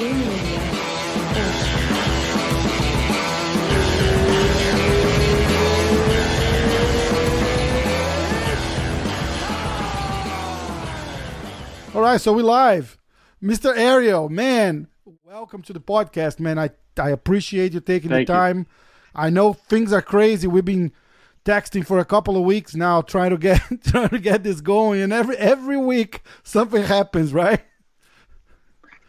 All right, so we live. Mr. Ariel, man, welcome to the podcast, man. I, I appreciate you taking Thank the you. time. I know things are crazy. We've been texting for a couple of weeks now, trying to get trying to get this going, and every every week something happens, right?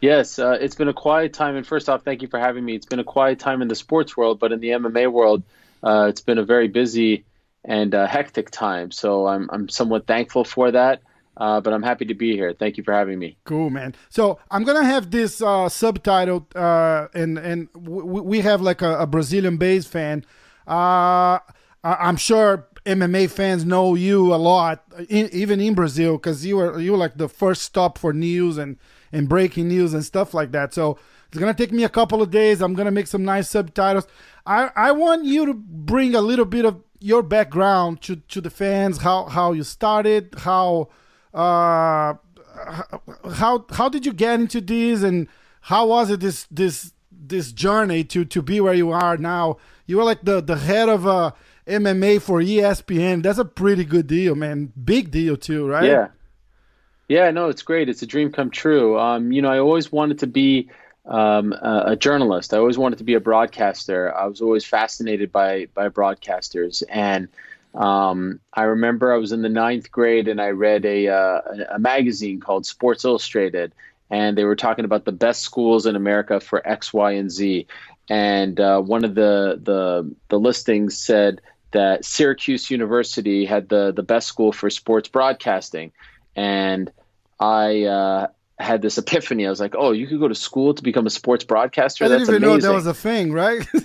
Yes, uh, it's been a quiet time. And first off, thank you for having me. It's been a quiet time in the sports world, but in the MMA world, uh, it's been a very busy and uh, hectic time. So I'm, I'm somewhat thankful for that. Uh, but I'm happy to be here. Thank you for having me. Cool, man. So I'm gonna have this uh, subtitle, uh, and and we have like a, a Brazilian-based fan. Uh, I- I'm sure MMA fans know you a lot, in, even in Brazil, because you were you were like the first stop for news and and breaking news and stuff like that. So it's gonna take me a couple of days. I'm gonna make some nice subtitles. I I want you to bring a little bit of your background to to the fans. How how you started, how uh how how did you get into this and how was it this this this journey to to be where you are now you were like the the head of uh mma for espn that's a pretty good deal man big deal too right Yeah. Yeah, no, it's great. It's a dream come true. Um, you know, I always wanted to be um, a, a journalist. I always wanted to be a broadcaster. I was always fascinated by by broadcasters, and um, I remember I was in the ninth grade and I read a uh, a magazine called Sports Illustrated, and they were talking about the best schools in America for X, Y, and Z. And uh, one of the the the listings said that Syracuse University had the the best school for sports broadcasting, and I uh, had this epiphany. I was like, "Oh, you could go to school to become a sports broadcaster. i didn't That's even amazing." know that was a thing right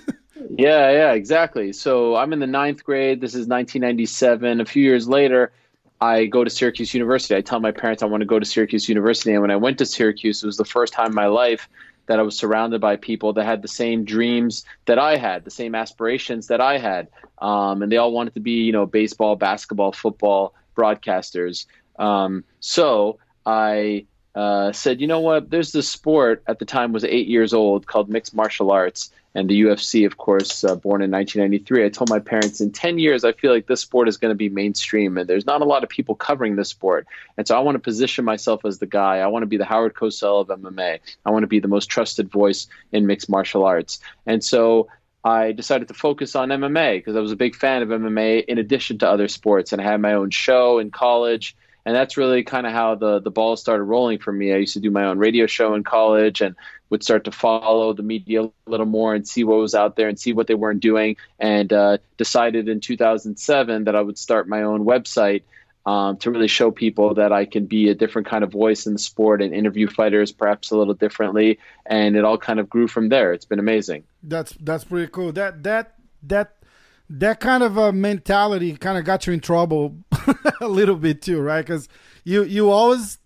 Yeah, yeah, exactly. So I'm in the ninth grade. This is 1997. A few years later, I go to Syracuse University. I tell my parents I want to go to Syracuse University. And when I went to Syracuse, it was the first time in my life that I was surrounded by people that had the same dreams that I had, the same aspirations that I had. Um, and they all wanted to be, you know, baseball, basketball, football broadcasters. Um, so I uh, said, you know what? There's this sport at the time was eight years old called mixed martial arts, and the UFC, of course, uh, born in 1993. I told my parents, in 10 years, I feel like this sport is going to be mainstream, and there's not a lot of people covering this sport, and so I want to position myself as the guy. I want to be the Howard Cosell of MMA. I want to be the most trusted voice in mixed martial arts, and so. I decided to focus on MMA because I was a big fan of MMA in addition to other sports, and I had my own show in college and that's really kind of how the the ball started rolling for me. I used to do my own radio show in college and would start to follow the media a little more and see what was out there and see what they weren't doing, and uh, decided in 2007 that I would start my own website. Um, to really show people that I can be a different kind of voice in the sport and interview fighters perhaps a little differently, and it all kind of grew from there. It's been amazing. that's that's pretty cool that that that that kind of a mentality kind of got you in trouble a little bit too right? Because you you always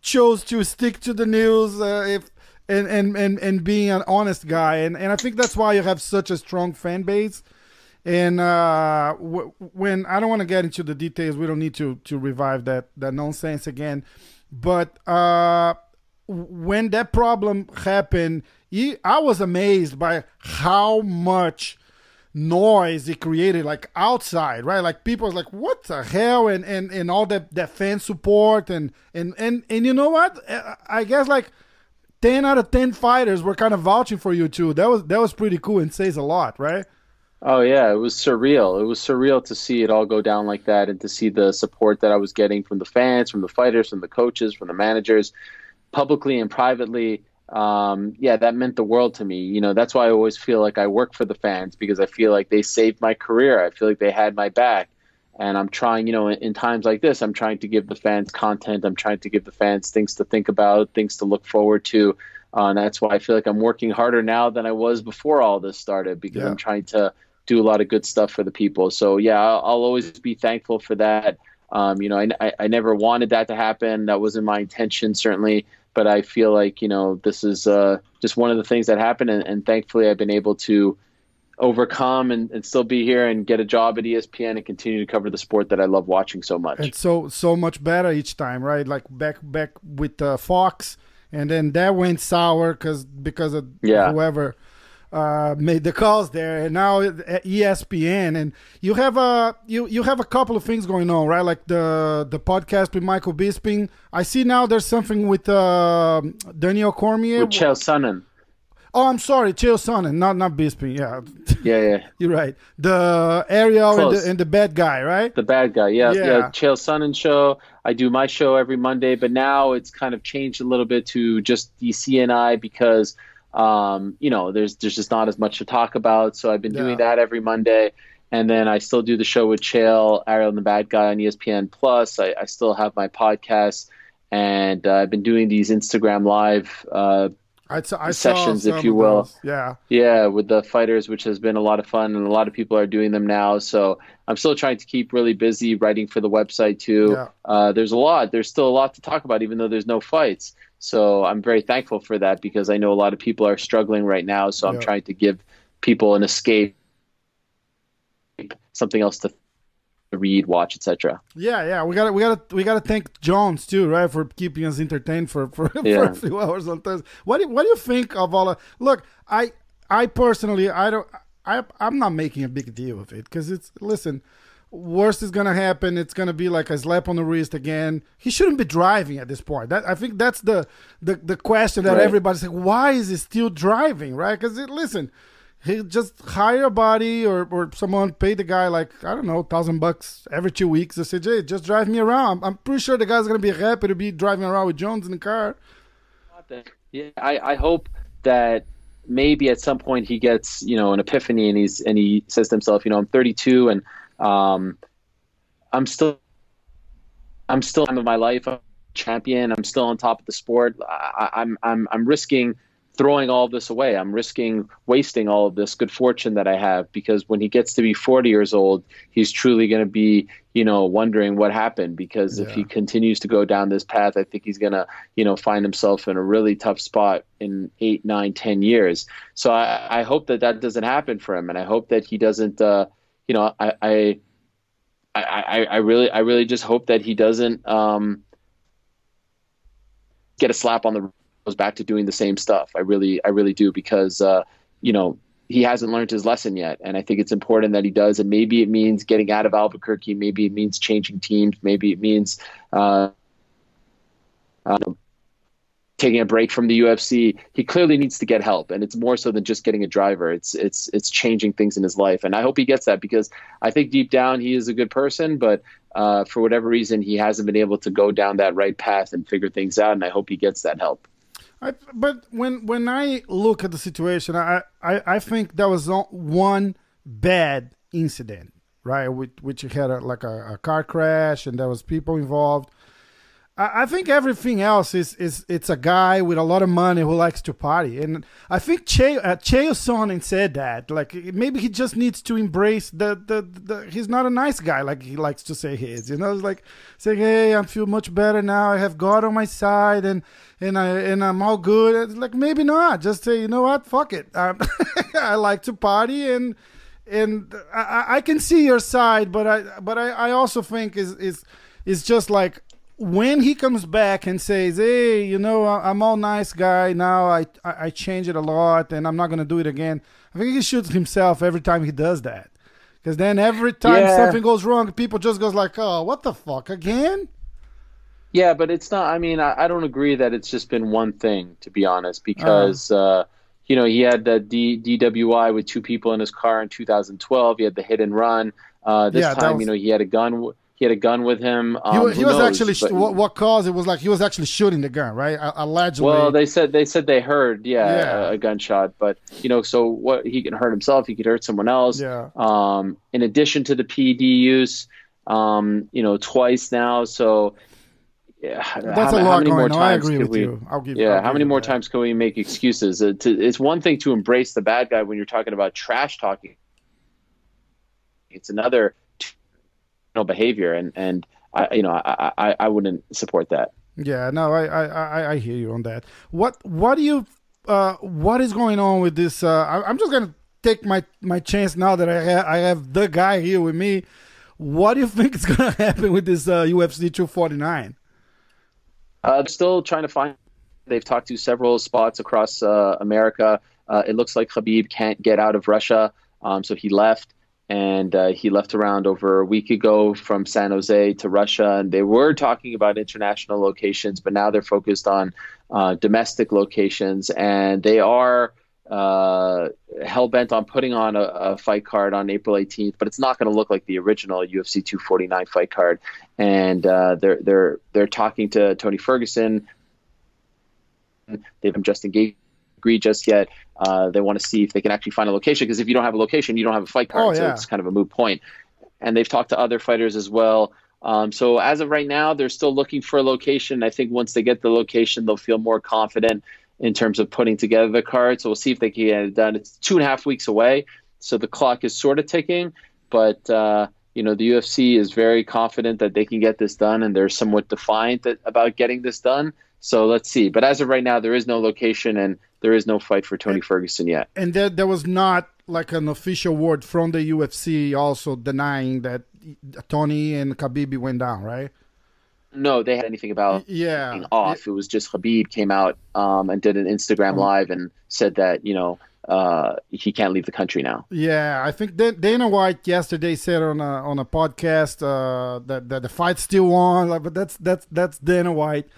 chose to stick to the news uh, if and, and and and being an honest guy. And and i think that's why you have such a strong fan base. And uh when i don't want to get into the details we don't need to to revive that that nonsense again. But uh when that problem happened i was amazed by how much noise it created like outside right? Like people was like what the hell? And and and all that that fan support and and and and you know what? I guess like 10 out of 10 fighters were kind of vouching for you too. That was that was pretty cool and says a lot right? Oh yeah, it was surreal. It was surreal to see it all go down like that and to see the support that I was getting from the fans, from the fighters, from the coaches, from the managers, publicly and privately. Um, yeah, that meant the world to me. You know, that's why I always feel like I work for the fans because I feel like they saved my career. I feel like they had my back. And I'm trying, you know, in, in times like this, I'm trying to give the fans content. I'm trying to give the fans things to think about, things to look forward to. Uh, and that's why I feel like I'm working harder now than I was before all this started because Yeah. I'm trying to do a lot of good stuff for the people. So yeah, I'll, I'll always be thankful for that. Um, you know, I, I, I never wanted that to happen. That wasn't my intention, certainly. But I feel like you know this is uh, just one of the things that happened, and, and thankfully I've been able to overcome and, and still be here and get a job at ESPN and continue to cover the sport that I love watching so much. it's so so much better each time right like back back with uh, fox and then that went sour because because of Yeah. whoever uh, made the calls there, and now at ESPN, and you have a you you have a couple of things going on, right? Like the the podcast with Michael Bisping. I see now there's something with uh, Daniel Cormier. With Chael Sonnen. oh, I'm sorry, Chael Sonnen, not not Bisping. Yeah, Yeah, yeah. you're right. The Ariel and the, and the bad guy, right? The bad guy. Yeah, Yeah. yeah. Chael Sonnen show. I do my show every Monday, but now it's kind of changed a little bit to just DC and I because um, you know, there's there's just not as much to talk about. So I've been doing that every Monday. And then I still do the show with Chael, Ariel and the Bad Guy on ESPN Plus. I, I still have my podcast, and uh, I've been doing these Instagram live uh, I, saw, I sessions, if you will. those. Yeah, Yeah, with the fighters, which has been a lot of fun, and a lot of people are doing them now. So I'm still trying to keep really busy writing for the website too. Yeah. Uh, there's a lot. There's still a lot to talk about, even though there's no fights. So I'm very thankful for that because I know a lot of people are struggling right now. So I'm Yeah. trying to give people an escape, something else to read, watch, etc. yeah, yeah. We got to we got to we got to thank Jones too, right, for keeping us entertained for for, for a few hours on Thursday. What do you, what do you think of all of? Look, I I personally I don't I I'm not making a big deal of it because it's listen. Worst is gonna happen. It's gonna be like a slap on the wrist again. He shouldn't be driving at this point. That I think that's the the, the question that Right. everybody's like, why is he still driving? Right? Because listen, he just hire a body or, or someone pay the guy like I don't know thousand bucks every two weeks to say, Jay, just drive me around. I'm pretty sure the guy's gonna be happy to be driving around with Jones in the car. Yeah, I, I hope that maybe at some point he gets you know an epiphany and he's and he says to himself, you know, I'm 32 and um, I'm still I'm still time of my life. I'm a champion. I'm still on top of the sport. I, I'm I'm I'm risking throwing all of this away. I'm risking wasting all of this good fortune that I have because when he gets to be 40 years old, he's truly going to be, you know, wondering what happened because if he continues to go down this path, I think he's going to, you know, find himself in a really tough spot in eight, nine, ten years. So I, I hope that that doesn't happen for him. And I hope that he doesn't, uh, you know, I, I, I, I, really, I really just hope that he doesn't, um, get a slap on the goes back to doing the same stuff. I really, I really do because, uh, you know, he hasn't learned his lesson yet, and I think it's important that he does. And maybe it means getting out of Albuquerque. Maybe it means changing teams. Maybe it means uh, um, taking a break from the UFC. He clearly needs to get help, and it's more so than just getting a driver. It's it's it's changing things in his life, and I hope he gets that because I think deep down he is a good person, but uh, for whatever reason he hasn't been able to go down that right path and figure things out. And I hope he gets that help. I, but when when I look at the situation, I, I, I think that was one bad incident, right? Which had a, like a, a car crash and there was people involved. I, think everything else is is it's a guy with a lot of money who likes to party, and I think che, uh, Sonnen said that like maybe he just needs to embrace the, the the he's not a nice guy like he likes to say he is. You know, it's like saying, "Hey, I feel much better now. I have God on my side, and and I and I'm all good." It's like maybe not. Just say, you know what, fuck it. I like to party and and I, I- I can see your side, but I but I, I also think is is is just like when he comes back and says, "Hey, you know, I'm all nice guy now. I I, I change it a lot, and I'm not gonna do it again." I think he shoots himself every time he does that, because then every time Yeah. something goes wrong, people just goes like, "Oh, what the fuck again?" Yeah, but it's not. I mean, I, I don't agree that it's just been one thing, to be honest, because uh, you know he had the D, DWI with two people in his car in 2012. He had the hit and run. Uh, this Yeah, time, was- you know, he had a gun. He had a gun with him. Um, he, wa- he was knows? actually But- what, what caused it was like he was actually shooting the gun, right? Allegedly. Well, they said they said they heard, yeah, Yeah. A, a gunshot. But you know, so what? He can hurt himself. He could hurt someone else. Yeah. Um, in addition to the PED use, um, you know, twice now. So. Yeah, That's how, a how lot many more on. I times agree could with we, you. I'll give. Yeah, how many more that. times can we make excuses? Uh, to, it's one thing to embrace the bad guy when you're talking about trash talking. It's another, behavior, and and I, you know, I, I I wouldn't support that. Yeah, no, I, I, I, I hear you on that. What, what do you, uh, what is going on with this? Uh, I, I'm just gonna take my my chance now that I have I have the guy here with me. What do you think is gonna happen with this uh, UFC 249? Uh, still trying to find They've talked to several spots across uh, America. Uh, it looks like Khabib can't get out of Russia, um, so he left. And uh, he left around over a week ago from San Jose to Russia. And they were talking about international locations, but now they're focused on uh, domestic locations. And they are uh, hell bent on putting on a, a, fight card on April 18th, but it's not going to look like the original UFC 249 fight card. And uh, they're they're they're talking to Tony Ferguson. They haven't just engaged just yet. Uh, they want to see if they can actually find a location because if you don't have a location, you don't have a fight card. Oh, yeah. So it's kind of a moot point. And they've talked to other fighters as well. Um, so as of right now, they're still looking for a location. I think once they get the location, they'll feel more confident in terms of putting together the card. So we'll see if they can get it done. It's two and a half weeks away, so the clock is sort of ticking. But uh, you know, the UFC is very confident that they can get this done, and they're somewhat defiant about getting this done. So let's see. But as of right now, there is no location and there is no fight for Tony Ferguson yet. And there, there was not like an official word from the UFC also denying that Tony and Khabib went down, right? No, they had anything about yeah being off. It, was just Khabib came out um, and did an Instagram oh. live and said that you know uh, he can't leave the country now. Yeah, I think Dana White yesterday said on a on a podcast uh, that that the fight's still on, but that's that's that's Dana White.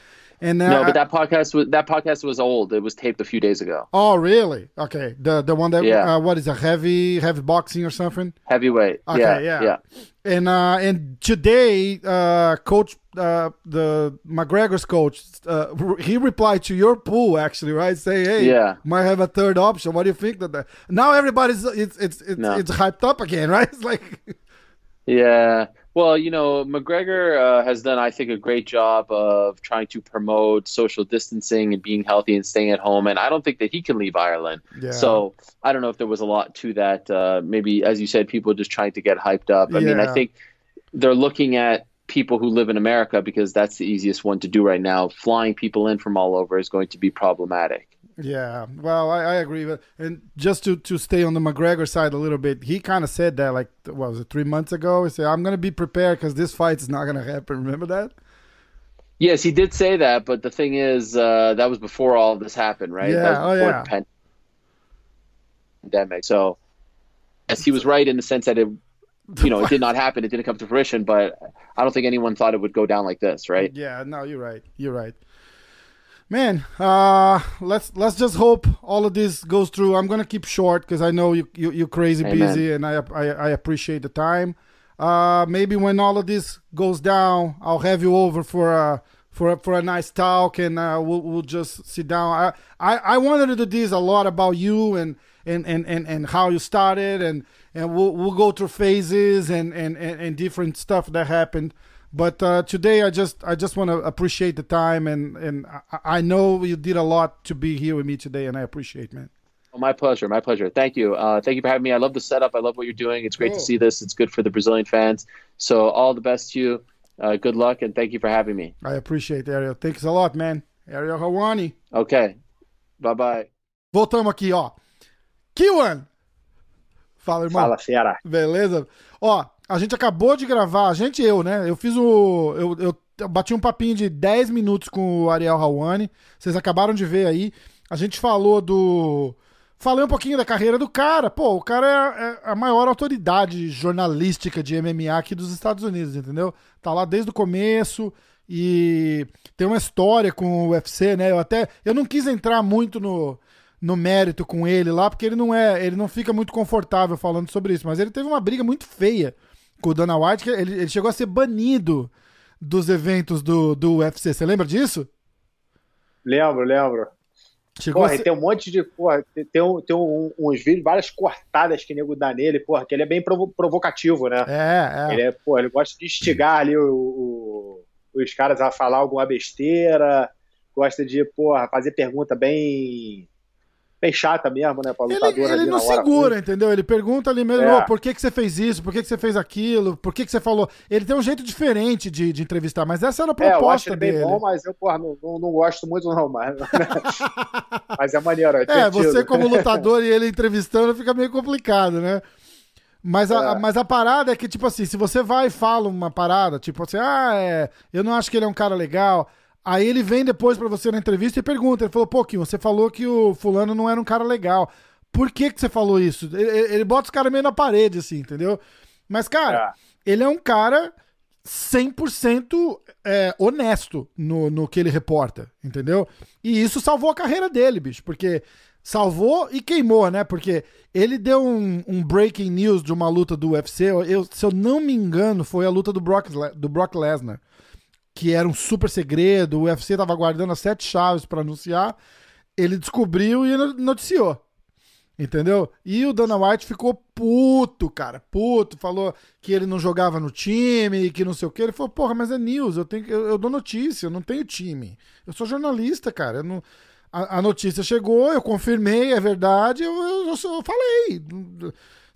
And uh, no, but that podcast was that podcast was old. It was taped a few days ago. Oh, really? Okay. The the one that yeah. Uh, what is a heavy heavy boxing or something? Heavyweight. Okay, yeah, yeah. yeah. And uh, and today, uh, coach, uh, the McGregor's coach, uh, he replied to your pool actually, right? Say, hey, yeah, might have a third option. What do you think that? that? Now everybody's it's it's it's, no. it's hyped up again, right? It's like, yeah. Well, you know, McGregor uh, has done, I think, a great job of trying to promote social distancing and being healthy and staying at home. And I don't think that he can leave Ireland. Yeah. So I don't know if there was a lot to that. Uh, maybe, as you said, people just trying to get hyped up. I yeah. mean, I think they're looking at people who live in America because that's the easiest one to do right now. Flying people in from all over is going to be problematic. Yeah, well, I, I agree. But and just to, to stay on the McGregor side a little bit, he kind of said that like what was it three months ago? He said, "I'm going to be prepared because this fight is not going to happen." Remember that? Yes, he did say that, but the thing is, uh, that was before all of this happened, right? Yeah, that was oh yeah. The pandemic. So, yes, he was right in the sense that it, you know, it did not happen. It didn't come to fruition, but I don't think anyone thought it would go down like this, right? Yeah, no, you're right. You're right man uh let's let's just hope all of this goes through. I'm gonna keep short because i know you, you you're crazy Amen. busy and I, I i appreciate the time. Uh maybe when all of this goes down i'll have you over for a for a, for a nice talk and uh we'll, we'll just sit down. I, I i wanted to do this a lot about you and and and and, and how you started and and we'll we'll go through phases and and and, and different stuff that happened but uh, today, I just I just want to appreciate the time, and and I, I, know you did a lot to be here with me today, and I appreciate, man. Oh, my pleasure, my pleasure. Thank you, uh, thank you for having me. I love the setup. I love what you're doing. It's great to see this. It's good for the Brazilian fans. So all the best to you. Uh, good luck, and thank you for having me. I appreciate, it, Ariel. Thanks a lot, man. Ariel Helwani. Ok. Bye bye. Voltamos aqui, ó. Kiwan. Fala, irmão. Fala, Fiara. Beleza? Ó, a gente acabou de gravar, a gente eu, né? Eu fiz o. Eu, eu, bati um papinho de 10 minutos com o Ariel Hawani. Vocês acabaram de ver aí. A gente falou do. Falei um pouquinho da carreira do cara. Pô, o cara é, é a maior autoridade jornalística de MMA aqui dos Estados Unidos, entendeu? Tá lá desde o começo e tem uma história com o UFC, né? Eu até eu não quis entrar muito no, no mérito com ele lá, porque ele não é, ele não fica muito confortável falando sobre isso, mas ele teve uma briga muito feia com o Dana White, que ele, ele chegou a ser banido dos eventos do, do UFC. Você lembra disso? Lembro, lembro. Chegou porra, ser... tem um monte de. Porra, tem, um, tem um, uns vídeos, várias cortadas que o nego dá nele, porra, que ele é bem provo provocativo, né? É, é. Ele, é, porra, ele gosta de instigar ali o, o, os caras a falar alguma besteira, gosta de, porra, fazer pergunta bem bem chata mesmo, né, pra lutador Ele, ele não segura, entendeu? Ele pergunta ali mesmo, é. oh, por que, que você fez isso, por que, que você fez aquilo, por que, que você falou. Ele tem um jeito diferente de, de entrevistar, mas essa era a proposta é, eu acho ele dele. bem bom, mas eu, porra, não, não, não gosto muito não, mas, mas é maneiro. É, é você como lutador e ele entrevistando fica meio complicado, né? Mas a, é. mas a parada é que, tipo assim, se você vai e fala uma parada, tipo assim, ah, é, eu não acho que ele é um cara legal Aí ele vem depois pra você na entrevista e pergunta. Ele falou, pô, Kim, você falou que o fulano não era um cara legal. Por que que você falou isso? Ele, ele bota os caras meio na parede, assim, entendeu? Mas, cara, É. ele é um cara 100% é, honesto no, no que ele reporta, entendeu? E isso salvou a carreira dele, bicho, porque salvou e queimou, né? Porque ele deu um, um breaking news de uma luta do UFC, eu, se eu não me engano, foi a luta do Brock, do Brock Lesnar, que era um super segredo, o UFC tava guardando as sete chaves pra anunciar, ele descobriu e noticiou. Entendeu? E o Dana White ficou puto, cara, puto. Falou que ele não jogava no time, que não sei o que. Ele falou, porra, mas é news, eu, tenho, eu, eu dou notícia, eu não tenho time. Eu sou jornalista, cara. não- a, a notícia chegou, eu confirmei, é verdade, eu, eu, eu falei.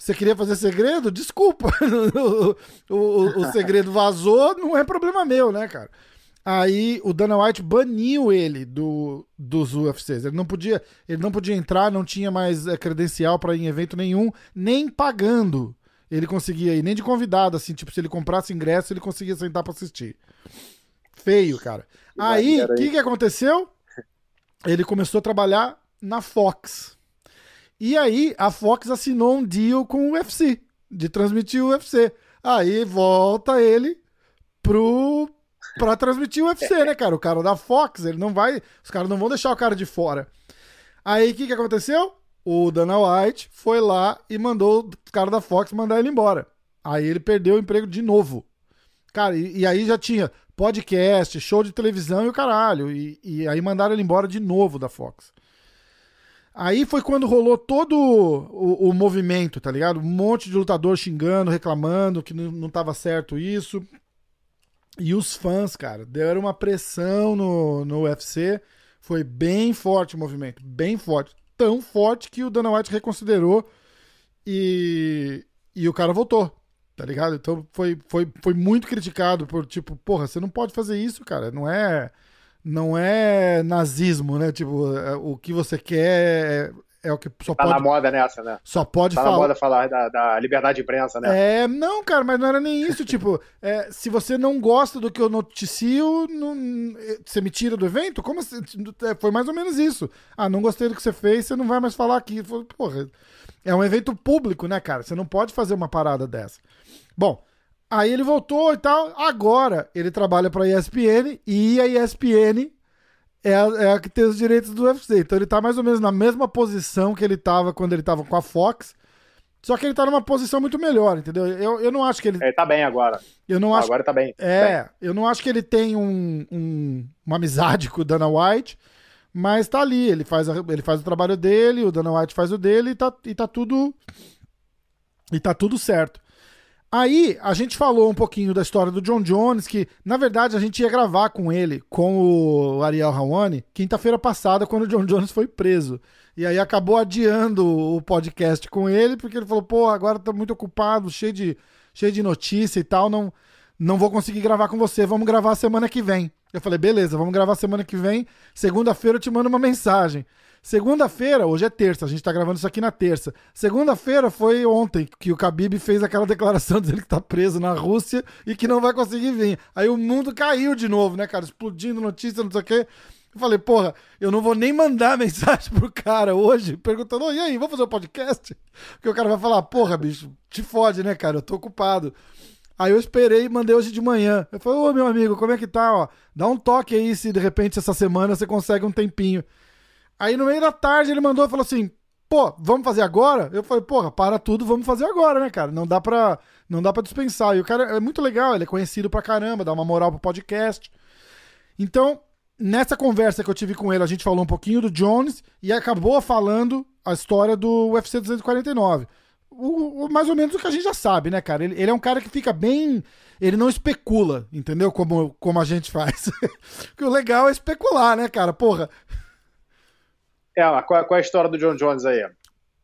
Você queria fazer segredo? Desculpa. o, o- o segredo vazou, não é problema meu, né, cara? Aí o Dana White baniu ele do, dos UFCs. Ele não podia, ele não podia entrar, não tinha mais eh, credencial para ir em evento nenhum, nem pagando. Ele conseguia ir, nem de convidado, assim, tipo, se ele comprasse ingresso, ele conseguia sentar pra assistir. Feio, cara. Aí, o que, que aconteceu? Ele começou a trabalhar na Fox. E aí, a Fox assinou um deal com o UFC, de transmitir o UFC. Aí volta ele pro pra transmitir o UFC, né, cara? O cara da Fox, ele não vai, os caras não vão deixar o cara de fora. Aí o que que aconteceu? O Dana White foi lá e mandou o cara da Fox mandar ele embora. Aí ele perdeu o emprego de novo. Cara, e, e aí já tinha podcast, show de televisão e o caralho. E, e aí mandaram ele embora de novo da Fox. Aí foi quando rolou todo o, o movimento, tá ligado? Um monte de lutador xingando, reclamando que não, não tava certo isso. E os fãs, cara, deram uma pressão no, no UFC. Foi bem forte o movimento, bem forte. Tão forte que o Dana White reconsiderou e, e o cara voltou, tá ligado? Então foi, foi, foi muito criticado por, tipo, porra, você não pode fazer isso, cara. Não é, não é nazismo, né? Tipo, é- o que você quer é, é o que só Tá na pode, moda nessa, né? só pode Tá na falar. moda falar da, da liberdade de imprensa, né? É, não, cara, mas não era nem isso. tipo, é, se você não gosta do que eu noticio, não- você me tira do evento? Como assim? É, Foi mais ou menos isso. Ah, não gostei do que você fez, você não vai mais falar aqui. Porra, é um evento público, né, cara? Você não pode fazer uma parada dessa. Bom, aí ele voltou e tal. Agora ele trabalha pra ESPN e a ESPN é a, é a que tem os direitos do UFC. Então ele tá mais ou menos na mesma posição que ele tava quando ele tava com a Fox. Só que ele tá numa posição muito melhor, entendeu? Eu, eu não acho que ele. Ele tá bem agora. Eu não acho, Agora tá bem. é, eu não acho que ele tem um, um- uma amizade com o Dana White, mas tá ali. Ele faz, a- ele faz o trabalho dele, o Dana White faz o dele e tá, e tá tudo. E tá tudo certo. Aí a gente falou um pouquinho da história do John Jones, que na verdade a gente ia gravar com ele, com o Ariel Hawani, quinta-feira passada, quando o John Jones foi preso. E aí acabou adiando o podcast com ele, porque ele falou, pô, agora tá muito ocupado, cheio de, cheio de notícia e tal, não, não vou conseguir gravar com você, vamos gravar semana que vem. Eu falei, beleza, vamos gravar semana que vem, segunda-feira eu te mando uma mensagem. Segunda-feira, hoje é terça, a gente tá gravando isso aqui na terça. Segunda-feira foi ontem que o Khabib fez aquela declaração dele que tá preso na Rússia e que não vai conseguir vir. Aí o mundo caiu de novo, né, cara? Explodindo notícia, não sei o quê. Eu falei, porra, eu não vou nem mandar mensagem pro cara hoje perguntando, "Ô, e aí, vamos fazer um podcast? Porque o cara vai falar, porra, bicho, te fode, né, cara? Eu tô ocupado. Aí eu esperei e mandei hoje de manhã. Eu falei, ô meu amigo, como é que tá? Ó, dá um toque aí se de repente essa semana você consegue um tempinho. Aí no meio da tarde ele mandou e falou assim: pô, vamos fazer agora? Eu falei, porra, para tudo, vamos fazer agora, né, cara? Não dá pra, não dá pra dispensar. E o cara é muito legal, ele é conhecido pra caramba, dá uma moral pro podcast. Então, nessa conversa que eu tive com ele, a gente falou um pouquinho do Jones e acabou falando a história do UFC 249. O, o- mais ou menos o que a gente já sabe, né, cara? Ele, ele é um cara que fica bem. Ele não especula, entendeu? Como, como a gente faz. Porque o legal é especular, né, cara? Porra. É, mas qual, qual é a história do John Jones aí?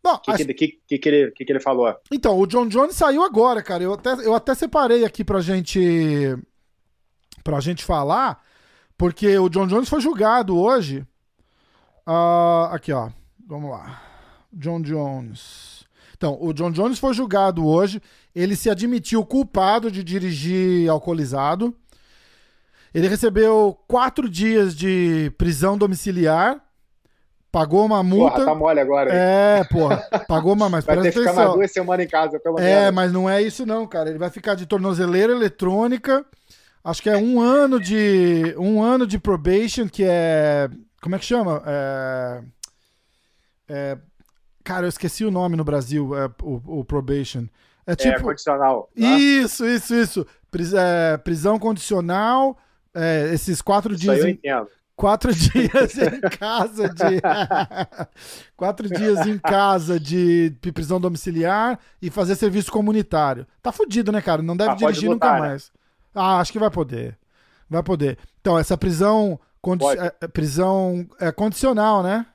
O que, a- que, que, que, ele, que, que ele falou? Então, o John Jones saiu agora, cara. Eu até, eu até separei aqui pra gente. pra gente falar, porque o John Jones foi julgado hoje. Ah, aqui, ó. Vamos lá. John Jones. Então, o John Jones foi julgado hoje. Ele se admitiu culpado de dirigir alcoolizado. Ele recebeu quatro dias de prisão domiciliar, pagou uma multa. Porra, tá mole agora. hein? É, porra, pagou uma, mas Vai ter que ficar mais duas semanas em casa, pelo É, menos. mas não é isso não, cara. Ele vai ficar de tornozeleira eletrônica. Acho que é um ano de um ano de probation, que é como é que chama? É, é- cara, eu esqueci o nome no Brasil. É, o, o probation. É É, tipo condicional. tá? isso, isso, isso. Pris- é, prisão condicional. é, esses quatro Isso dias em, entendo. Quatro dias em casa de. Quatro dias em casa de prisão domiciliar e fazer serviço comunitário. Tá fudido, né, cara? Não deve Ah, dirigir lutar, nunca né? mais. Ah, acho que vai poder. Vai poder. Então, essa prisão. condi- é, é, prisão é condicional, né?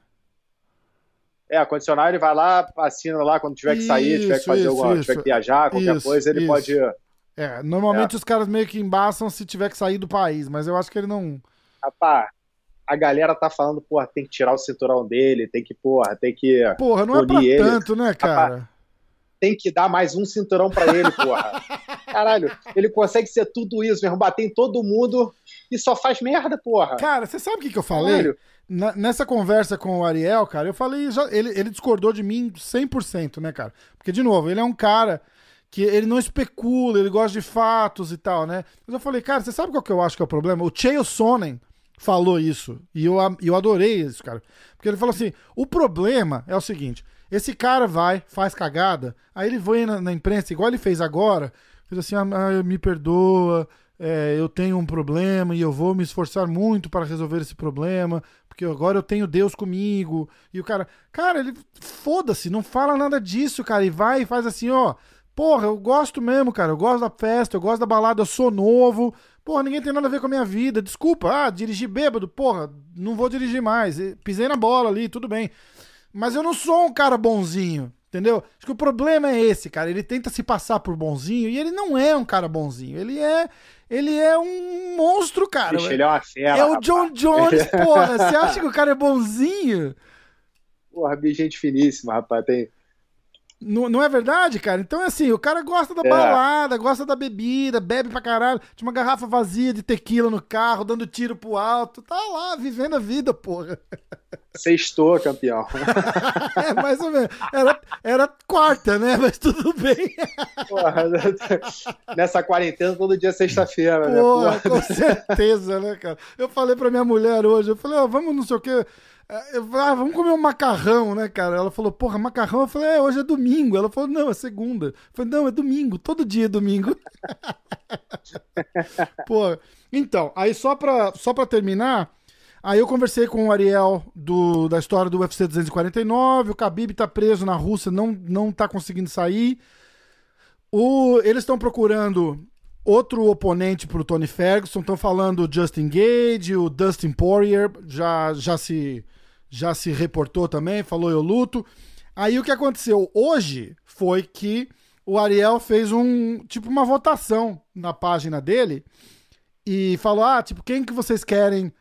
É, condicional ele vai lá, assina lá quando tiver que sair, tiver que Isso, fazer isso, alguma, isso. tiver que viajar, qualquer Isso, coisa, ele isso. pode. É, normalmente os caras meio que embaçam se tiver que sair do país, mas eu acho que ele não. Rapaz, a galera tá falando, porra, tem que tirar o cinturão dele, tem que, porra, tem que. Porra, não é pra ele. tanto, né, cara? Tem que dar mais um cinturão pra ele, porra. Caralho, ele consegue ser tudo isso, mesmo, bater em todo mundo e só faz merda, porra. Cara, você sabe o que, que eu falei? Caralho. Na- nessa conversa com o Ariel, cara, eu falei, já- ele, ele discordou de mim 100%, né, cara? Porque, de novo, ele é um cara que ele não especula, ele gosta de fatos e tal, né? Mas eu falei, cara, você sabe qual que eu acho que é o problema? O Chael Sonnen falou isso, e eu, eu adorei isso, cara. Porque ele falou assim, o problema é o seguinte, esse cara vai, faz cagada, aí ele vai na, na imprensa, igual ele fez agora, fez assim, ah, ah, me perdoa, é, eu tenho um problema e eu vou me esforçar muito para resolver esse problema, porque agora eu tenho Deus comigo. E o cara, cara, ele foda-se, não fala nada disso, cara, e vai e faz assim, ó. Porra, eu gosto mesmo, cara. Eu gosto da festa, eu gosto da balada, eu sou novo. Porra, ninguém tem nada a ver com a minha vida. Desculpa, ah, dirigi bêbado, porra, não vou dirigir mais. Pisei na bola ali, tudo bem. Mas eu não sou um cara bonzinho, entendeu? Acho que o problema é esse, cara. Ele tenta se passar por bonzinho e ele não é um cara bonzinho. Ele é, ele é um monstro, cara. Bicho, ele é uma fera. é o rapaz. John Jones, porra. Você acha que o cara é bonzinho? Porra, bicho, gente finíssima, rapaz. Tem... Não, não é verdade, cara? Então, assim, o cara gosta da É. balada, gosta da bebida, bebe pra caralho. Tinha uma garrafa vazia de tequila no carro, dando tiro pro alto. Tá lá, vivendo a vida, porra. Sextou, campeão. É, mais ou menos. Era, era quarta, né? Mas tudo bem. Porra, nessa quarentena, todo dia é sexta-feira, né? Porra, com certeza, né, cara? Eu falei pra minha mulher hoje, eu falei, ó, vamos não sei o quê. É, ah, vamos comer um macarrão, né, cara? Ela falou, porra, macarrão? Eu falei, é, hoje é domingo. Ela falou, não, é segunda. Eu falei, não, é domingo, todo dia é domingo. Pô, então, aí só pra, só pra terminar, aí eu conversei com o Ariel do, da história do UFC 249, o Khabib tá preso na Rússia, não, não tá conseguindo sair. O, eles estão procurando outro oponente pro Tony Ferguson, estão falando o Justin Gage, o Dustin Poirier, já, já, se, já se reportou também, falou eu luto. Aí o que aconteceu hoje foi que o Ariel fez um tipo uma votação na página dele e falou: ah, tipo, quem que vocês querem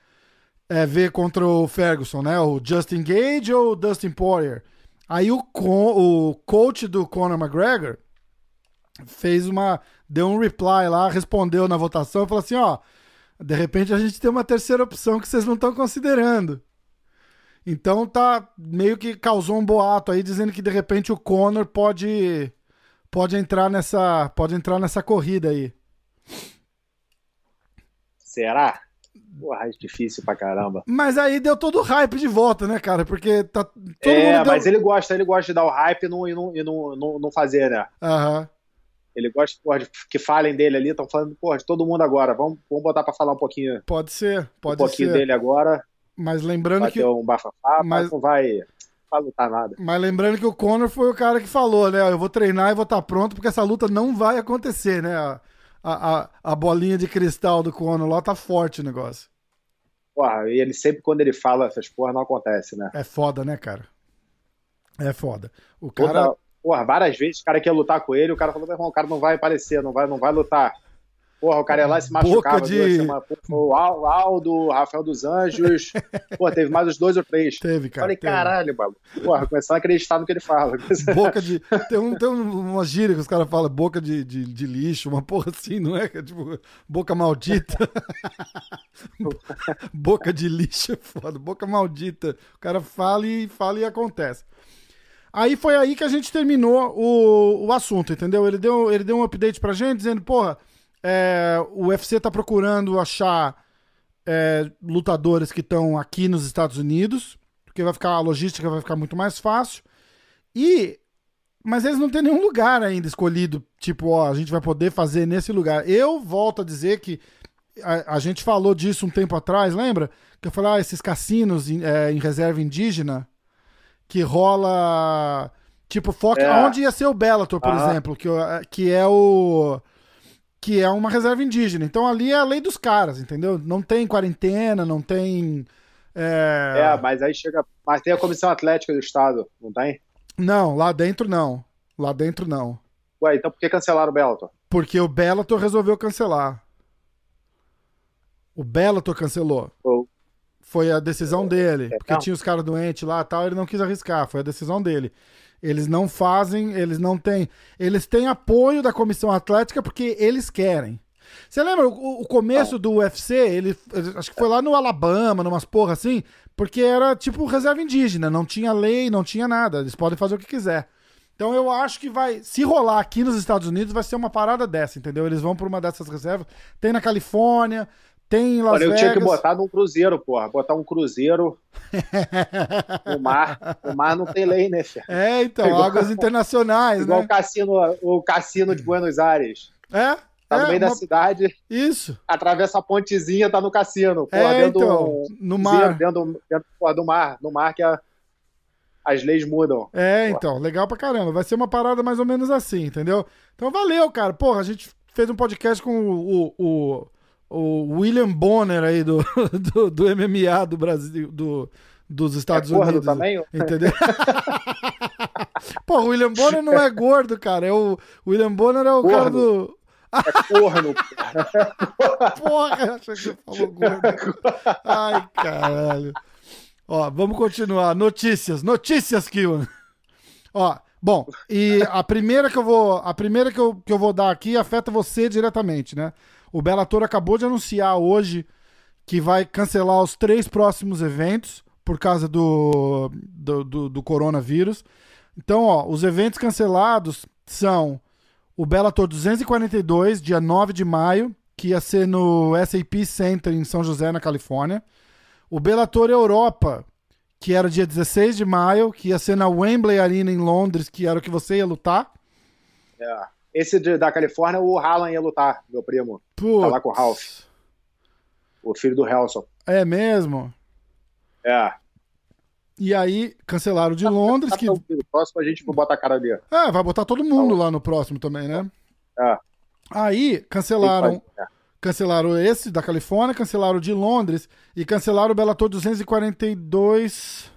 é, ver contra o Ferguson, né? O Justin Gage ou o Dustin Poirier? Aí o, o coach do Conor McGregor fez uma. deu um reply lá, respondeu na votação e falou assim: ó, de repente a gente tem uma terceira opção que vocês não estão considerando. Então tá meio que causou um boato aí dizendo que de repente o Conor pode pode entrar nessa pode entrar nessa corrida aí. Será? Porra, é difícil pra caramba. Mas aí deu todo o hype de volta, né, cara? Porque tá todo é, mundo deu... mas ele gosta, ele gosta de dar o hype e não, e não, e não, não, não fazer, né? Aham. Ele gosta porra, que falem dele ali, estão falando, porra, de todo mundo agora. Vamos, vamos botar pra falar um pouquinho, Pode ser, um pode pouquinho ser. dele agora. Mas lembrando Vai que um bafafá, mas, não vai, vai lutar nada. Mas lembrando que o Conor foi o cara que falou, né? Eu vou treinar e vou estar pronto porque essa luta não vai acontecer, né? A, a, a- bolinha de cristal do Conor lá tá forte o negócio. Porra, e ele sempre, quando ele fala essas porra, não acontece, né? É foda, né, cara? É foda. O cara. Porra, várias vezes o cara quer lutar com ele, o cara falou, meu irmão, o cara não vai aparecer, não vai, não vai lutar. Porra, o cara ia lá e se machucava de... duas semanas. O Aldo, o Rafael dos Anjos. Pô, teve mais uns dois ou três. Teve, cara. Falei, teve. caralho, mano. Porra, começando a acreditar no que ele fala. Boca de. Tem, um, tem uma gíria que os caras falam, boca de, de, de, lixo, uma porra assim, não é? Tipo, boca maldita. boca de lixo é foda. Boca maldita. O cara fala e fala e acontece. Aí foi aí que a gente terminou o, o assunto, entendeu? Ele deu, ele deu um update pra gente dizendo, porra é, o UFC está procurando achar é, lutadores que estão aqui nos Estados Unidos, porque vai ficar a logística vai ficar muito mais fácil. E mas eles não têm nenhum lugar ainda escolhido, tipo, ó, a gente vai poder fazer nesse lugar. Eu volto a dizer que a, a gente falou disso um tempo atrás, lembra? Que eu falei, ah, esses cassinos em, é, em reserva indígena que rola tipo foca é. onde ia ser o Bellator, por exemplo, que, que é o que é uma reserva indígena. Então ali é a lei dos caras, entendeu? Não tem quarentena, não tem. É, é mas aí chega. Mas tem a comissão atlética do estado, não tem? Não, lá dentro não. Lá dentro não. Ué, então por que cancelaram o Bellator? Porque o Bellator resolveu cancelar. O Bellator cancelou. Oh. Foi a decisão dele. É, porque não. tinha os caras doentes lá e tal, ele não quis arriscar. Foi a decisão dele. Eles não fazem, eles não têm. Eles têm apoio da comissão atlética porque eles querem. Você lembra o, o começo do UFC? Ele, acho que foi lá no Alabama, numas porra assim, porque era tipo reserva indígena, não tinha lei, não tinha nada. Eles podem fazer o que quiser. Então eu acho que vai, se rolar aqui nos Estados Unidos, vai ser uma parada dessa, entendeu? Eles vão para uma dessas reservas. Tem na Califórnia, tem em Las Olha, eu tinha que botar num cruzeiro, porra. Botar um cruzeiro no mar. O mar não tem lei, né, filho? É, então, igual, águas internacionais, igual né? o cassino, o cassino de Buenos Aires. É? Tá é, no meio uma... da cidade. Isso. Atravessa a pontezinha, tá no cassino. Porra, é, dentro então, do, no mar. Dentro, dentro porra, do mar. No mar que a, as leis mudam. É, porra. então, legal pra caramba. Vai ser uma parada mais ou menos assim, entendeu? Então valeu, cara. Porra, a gente fez um podcast com o, o o William Bonner aí do, do, do MMA do Brasil, do, dos Estados é Unidos. também? Entendeu? Pô, o William Bonner não é gordo, cara. É o, o William Bonner é o corno. cara do. É corno. Porra, achei que você falou gordo. Ai, caralho. Ó, vamos continuar. Notícias, notícias, Kiwan. Ó, bom, e a primeira que eu vou, a primeira que eu, que eu vou dar aqui afeta você diretamente, né? O Bellator acabou de anunciar hoje que vai cancelar os três próximos eventos por causa do, do, do, do coronavírus. Então, ó, os eventos cancelados são o Bellator 242, dia 9 de maio, que ia ser no SAP Center em São José, na Califórnia. O Bellator Europa, que era dia 16 de maio, que ia ser na Wembley Arena em Londres, que era o que você ia lutar. É. Esse de, da Califórnia, o Haaland ia lutar, meu primo. Putz. Tá lá com o Ralph. O filho do Helson. É mesmo? É. E aí, cancelaram de Londres. que... No próximo a gente vai botar a cara ali. É, vai botar todo mundo lá no próximo também, né? É. Aí, cancelaram. É. Cancelaram esse da Califórnia, cancelaram o de Londres e cancelaram o Bellator 242.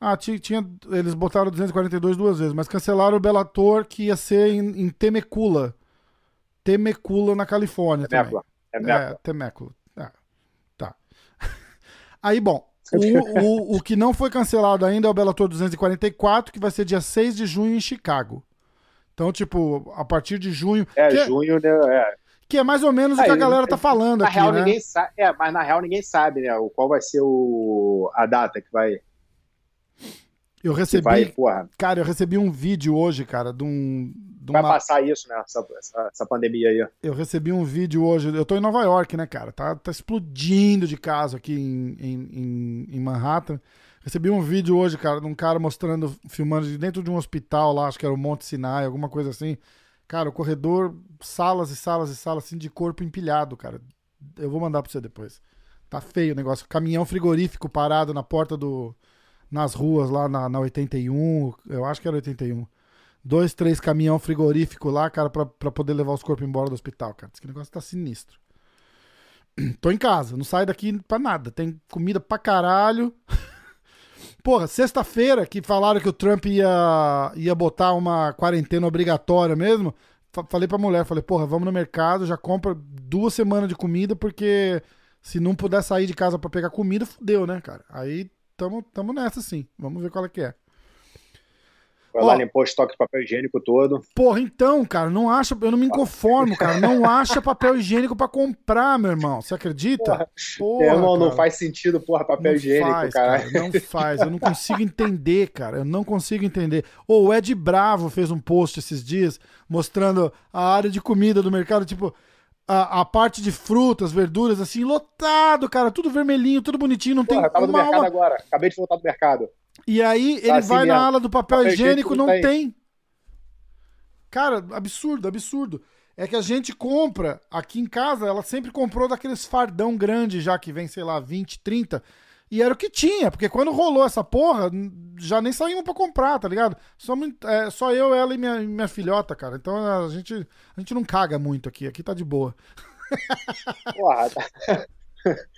Ah, tinha, eles botaram 242 duas vezes, mas cancelaram o Bellator que ia ser em, em Temecula. Temecula, na Califórnia Temecula. também. É, Temecula. É, tá. Aí, bom, o, o, o que não foi cancelado ainda é o Bellator 244, que vai ser dia 6 de junho em Chicago. Então, tipo, a partir de junho... É, é junho, né? É. Que é mais ou menos o que a galera tá falando na aqui, real, né? Ninguém sabe, é, mas na real ninguém sabe, né? Qual vai ser o, a data que vai eu recebi. Vai, cara, eu recebi um vídeo hoje, cara, de um. De vai passar isso, né? Essa, essa, essa, pandemia aí. Eu recebi um vídeo hoje. Eu tô em Nova York, né, cara? Tá, tá explodindo de caso aqui em, em, em Manhattan. Recebi um vídeo hoje, cara, de um cara mostrando, filmando de dentro de um hospital lá, acho que era o Monte Sinai, alguma coisa assim. Cara, o corredor, salas e salas e salas, assim, de corpo empilhado, cara. Eu vou mandar pra você depois. Tá feio o negócio. Caminhão frigorífico parado na porta do, nas ruas lá na, na 81, eu acho que era 81. Dois, três caminhão frigorífico lá, cara, pra, pra poder levar os corpos embora do hospital, cara. Esse negócio tá sinistro. Tô em casa, não saio daqui pra nada. Tem comida pra caralho. Porra, sexta-feira que falaram que o Trump ia, ia botar uma quarentena obrigatória mesmo, falei pra mulher, falei, porra, vamos no mercado, já compra duas semanas de comida, porque se não puder sair de casa para pegar comida, fudeu, né, cara? Aí tamo, tamo nessa sim. Vamos ver qual é que é. Vai lá, limpou o estoque de papel higiênico todo. Porra, então, cara, não acha. Eu não me conformo, cara. Não acha papel higiênico para comprar, meu irmão. Você acredita? Porra, é, não, não faz sentido, porra, papel não higiênico, faz, cara. Não faz. Eu não consigo entender, cara. Eu não consigo entender. Oh, o Ed Bravo fez um post esses dias mostrando a área de comida do mercado, tipo. A, a, parte de frutas, verduras, assim, lotado, cara, tudo vermelhinho, tudo bonitinho, não Porra, tem. Eu tava no mercado uma... agora, acabei de voltar do mercado. E aí ele tá assim vai mesmo. na ala do papel, papel higiênico, não tem. tem. Cara, absurdo, absurdo. É que a gente compra aqui em casa, ela sempre comprou daqueles fardão grande já que vem, sei lá, 20, 30. E era o que tinha, porque quando rolou essa porra, já nem saímos pra comprar, tá ligado? Só, é, só eu, ela e minha, minha filhota, cara. Então a gente, a gente não caga muito aqui, aqui tá de boa. Porra, tá.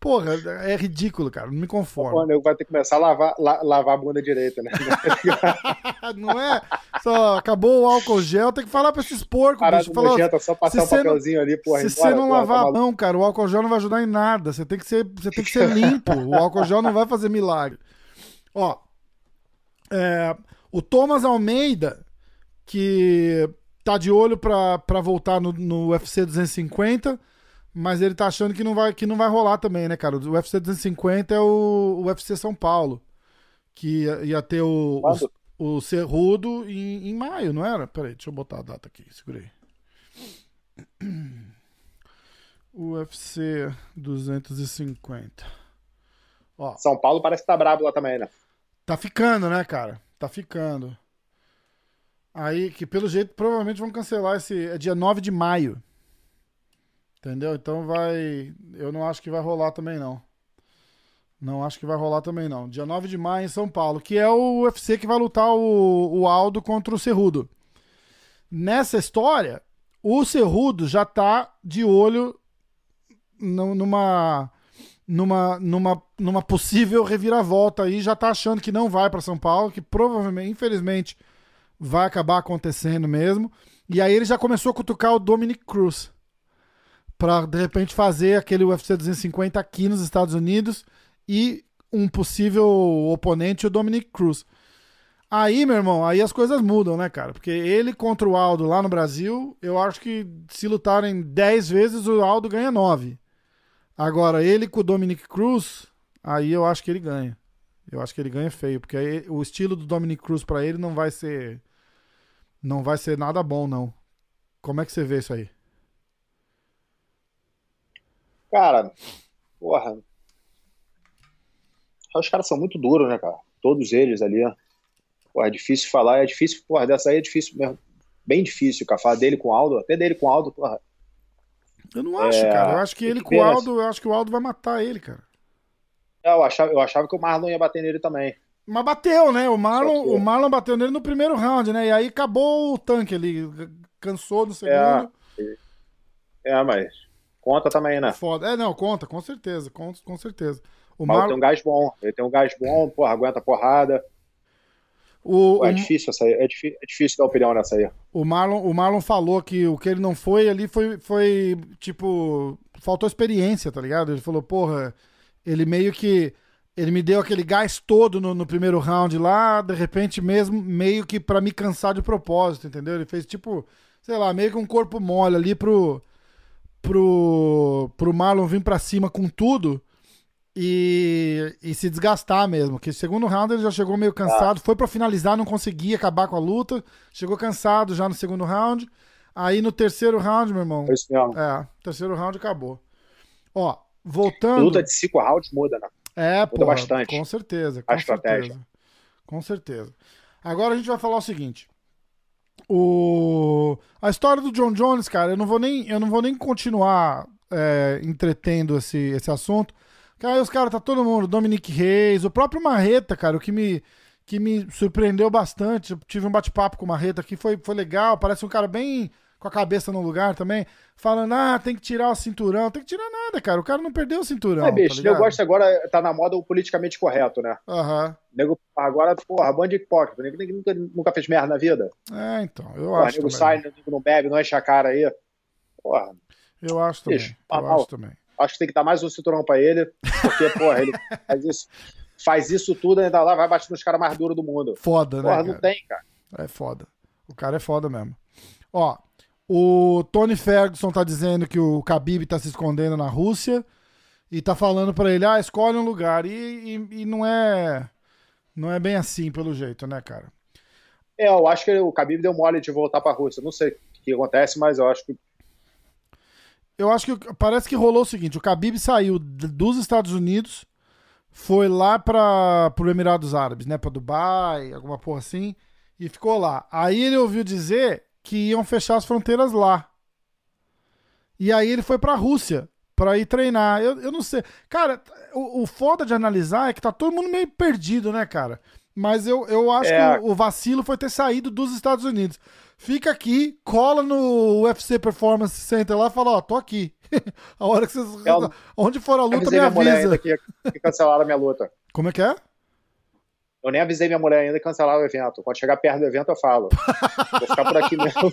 Porra, é ridículo, cara. Não me conformo. O nego vai ter que começar a lavar, la, lavar a bunda direita, né? não é? Só acabou o álcool gel, tem que falar pra esses porcos, Parado bicho. Falou, nojenta, só passar um papelzinho não, ali, porra. Se você não lavar a mão, cara, o álcool gel não vai ajudar em nada. Você tem que ser, você tem que ser limpo. o álcool gel não vai fazer milagre. Ó, é, o Thomas Almeida, que tá de olho pra, pra voltar no, no UFC 250 mas ele tá achando que não vai, que não vai rolar também, né, cara? O UFC 250 é o, o UFC São Paulo. Que ia, ia ter o, o, o, Cerrudo em, em maio, não era? Peraí, deixa eu botar a data aqui, segurei. UFC 250. Ó, São Paulo parece que tá brabo lá também, né? Tá ficando, né, cara? Tá ficando. Aí, que pelo jeito provavelmente vão cancelar esse. É dia 9 de maio. Entendeu? Então vai. Eu não acho que vai rolar também, não. Não acho que vai rolar também, não. Dia 9 de maio em São Paulo, que é o UFC que vai lutar o, o Aldo contra o Cerrudo. Nessa história, o Cerrudo já tá de olho numa, numa, numa, numa possível reviravolta aí, já tá achando que não vai para São Paulo, que provavelmente, infelizmente, vai acabar acontecendo mesmo. E aí ele já começou a cutucar o Dominic Cruz para de repente fazer aquele UFC 250 aqui nos Estados Unidos e um possível oponente, o Dominic Cruz. Aí, meu irmão, aí as coisas mudam, né, cara? Porque ele contra o Aldo lá no Brasil, eu acho que se lutarem 10 vezes, o Aldo ganha 9. Agora, ele com o Dominic Cruz, aí eu acho que ele ganha. Eu acho que ele ganha feio, porque aí, o estilo do Dominic Cruz para ele não vai ser não vai ser nada bom, não. Como é que você vê isso aí? Cara, porra. Os caras são muito duros, né, cara? Todos eles ali. Porra, é difícil falar, é difícil, porra, dessa aí é difícil mesmo. Bem difícil, cara. Falar dele com o Aldo, até dele com o Aldo, porra. Eu não acho, é... cara. Eu acho que ele com o Aldo, eu acho que o Aldo vai matar ele, cara. Eu achava, eu achava que o Marlon ia bater nele também. Mas bateu, né? O Marlon, o Marlon bateu nele no primeiro round, né? E aí acabou o tanque ali. Cansou no é. segundo. É, é mas Conta também, né? Foda. É, não, conta, com certeza, com, com certeza. O Marlon tem um gás bom, ele tem um gás bom, porra, aguenta porrada. O, Pô, é, o... difícil essa aí, é, difícil, é difícil dar opinião nessa aí. O Marlon, o Marlon falou que o que ele não foi ali foi, foi tipo, faltou experiência, tá ligado? Ele falou, porra, ele meio que. Ele me deu aquele gás todo no, no primeiro round lá, de repente mesmo, meio que para me cansar de propósito, entendeu? Ele fez tipo, sei lá, meio que um corpo mole ali pro pro, pro Marlon vir para cima com tudo e, e se desgastar mesmo. Que segundo round ele já chegou meio cansado, foi para finalizar, não conseguia acabar com a luta, chegou cansado já no segundo round. Aí no terceiro round, meu irmão. É, terceiro round acabou. Ó, voltando. Luta de cinco rounds muda, né? É, muda porra, bastante. Com certeza. Com a estratégia. Certeza. Com certeza. Agora a gente vai falar o seguinte. O... A história do John Jones, cara, eu não vou nem, eu não vou nem continuar é, entretendo esse, esse assunto. Cara, os caras, tá todo mundo, Dominic Reis, o próprio Marreta, cara, o que me, que me surpreendeu bastante. Eu tive um bate-papo com o Marreta aqui, foi, foi legal, parece um cara bem com a cabeça no lugar também, falando, ah, tem que tirar o cinturão. Tem que tirar nada, cara. O cara não perdeu o cinturão. É, bicho, tá eu gosto agora, tá na moda o politicamente correto, né? Aham. Nego, agora, porra, bando de hipócrita. Nego nunca, nunca fez merda na vida. É, então, eu Porra, acho nego também. sai, nego não bebe, não enche a cara aí. Porra, Eu acho também. Bicho, eu normal. acho também. acho que tem que dar mais um cinturão pra ele, porque, porra, ele faz isso, faz isso tudo, ainda lá vai bater nos caras mais duros do mundo. Foda, né, Porra, cara? não tem, cara. É foda. O cara é foda mesmo. Ó, o Tony Ferguson tá dizendo que o Khabib tá se escondendo na Rússia e tá falando pra ele, ah, escolhe um lugar. E, e- e não é não é bem assim, pelo jeito, né, cara? É, eu acho que o Khabib deu mole de voltar pra Rússia. Não sei o que acontece, mas eu acho que Eu acho que parece que rolou o seguinte, o Khabib saiu dos Estados Unidos, foi lá para pro Emirados Árabes, né, para Dubai, alguma porra assim, e ficou lá. Aí ele ouviu dizer que iam fechar as fronteiras lá. E aí ele foi pra Rússia pra ir treinar. Eu, eu não sei. Cara, o, o foda de analisar é que tá todo mundo meio perdido, né, cara? Mas eu, eu acho É. que o, o vacilo foi ter saído dos Estados Unidos. Fica aqui, cola no UFC Performance Center lá e fala, ó, tô aqui. a hora que vocês. Eu- Onde for a luta, me avisa. ainda que, que cancelaram a minha luta. Como é que é? Eu nem avisei minha mulher ainda que cancelaram o evento. Quando chegar perto do evento, eu falo. Vou ficar por aqui mesmo.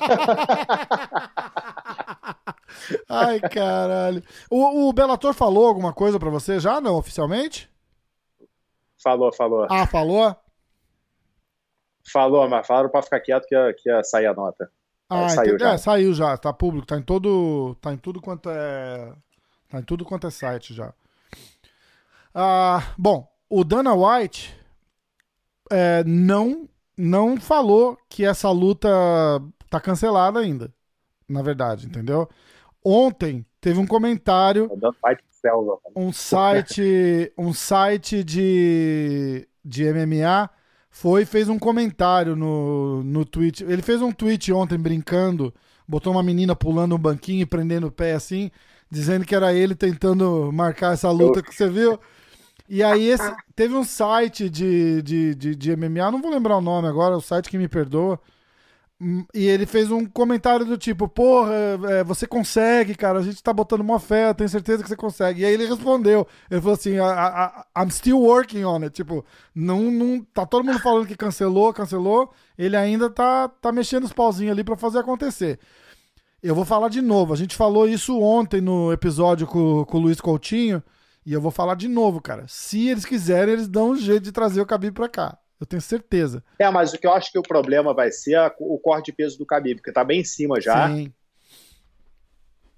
Ai, caralho. O, o Bellator falou alguma coisa pra você já, não, oficialmente? falou, falou. Ah, falou? Falou, mas falaram pra ficar quieto que ia, que ia sair a nota. Ah, saiu entendi. já. É, saiu já, tá público, tá em todo, tá em tudo quanto é, tá em tudo quanto é site já. Ah, bom, o Dana White é, não não falou que essa luta tá cancelada ainda, na verdade, entendeu? Ontem teve um comentário selva. um site um site de, de MMA foi fez um comentário no, no tweet. Ele fez um tweet ontem brincando, botou uma menina pulando um banquinho e prendendo o pé assim, dizendo que era ele tentando marcar essa luta que você viu. E aí esse, teve um site de, de, de, de MMA, não vou lembrar o nome agora, o site que me perdoa. Hum, E ele fez um comentário do tipo, porra, é, você consegue, cara, a gente tá botando uma fé, eu tenho certeza que você consegue. E aí ele respondeu, ele falou assim, "I- I- I'm still working on it, tipo, não, não, tá todo mundo falando que cancelou, cancelou, ele ainda tá, tá mexendo os pauzinhos ali pra fazer acontecer. Eu vou falar de novo, a gente falou isso ontem no episódio com, com o Luiz Coutinho, e eu vou falar de novo, cara, se eles quiserem, eles dão um jeito de trazer o Khabib pra cá, eu tenho certeza. É, mas o que eu acho que o problema vai ser a- o corte de peso do Khabib, porque tá bem em cima já. Sim.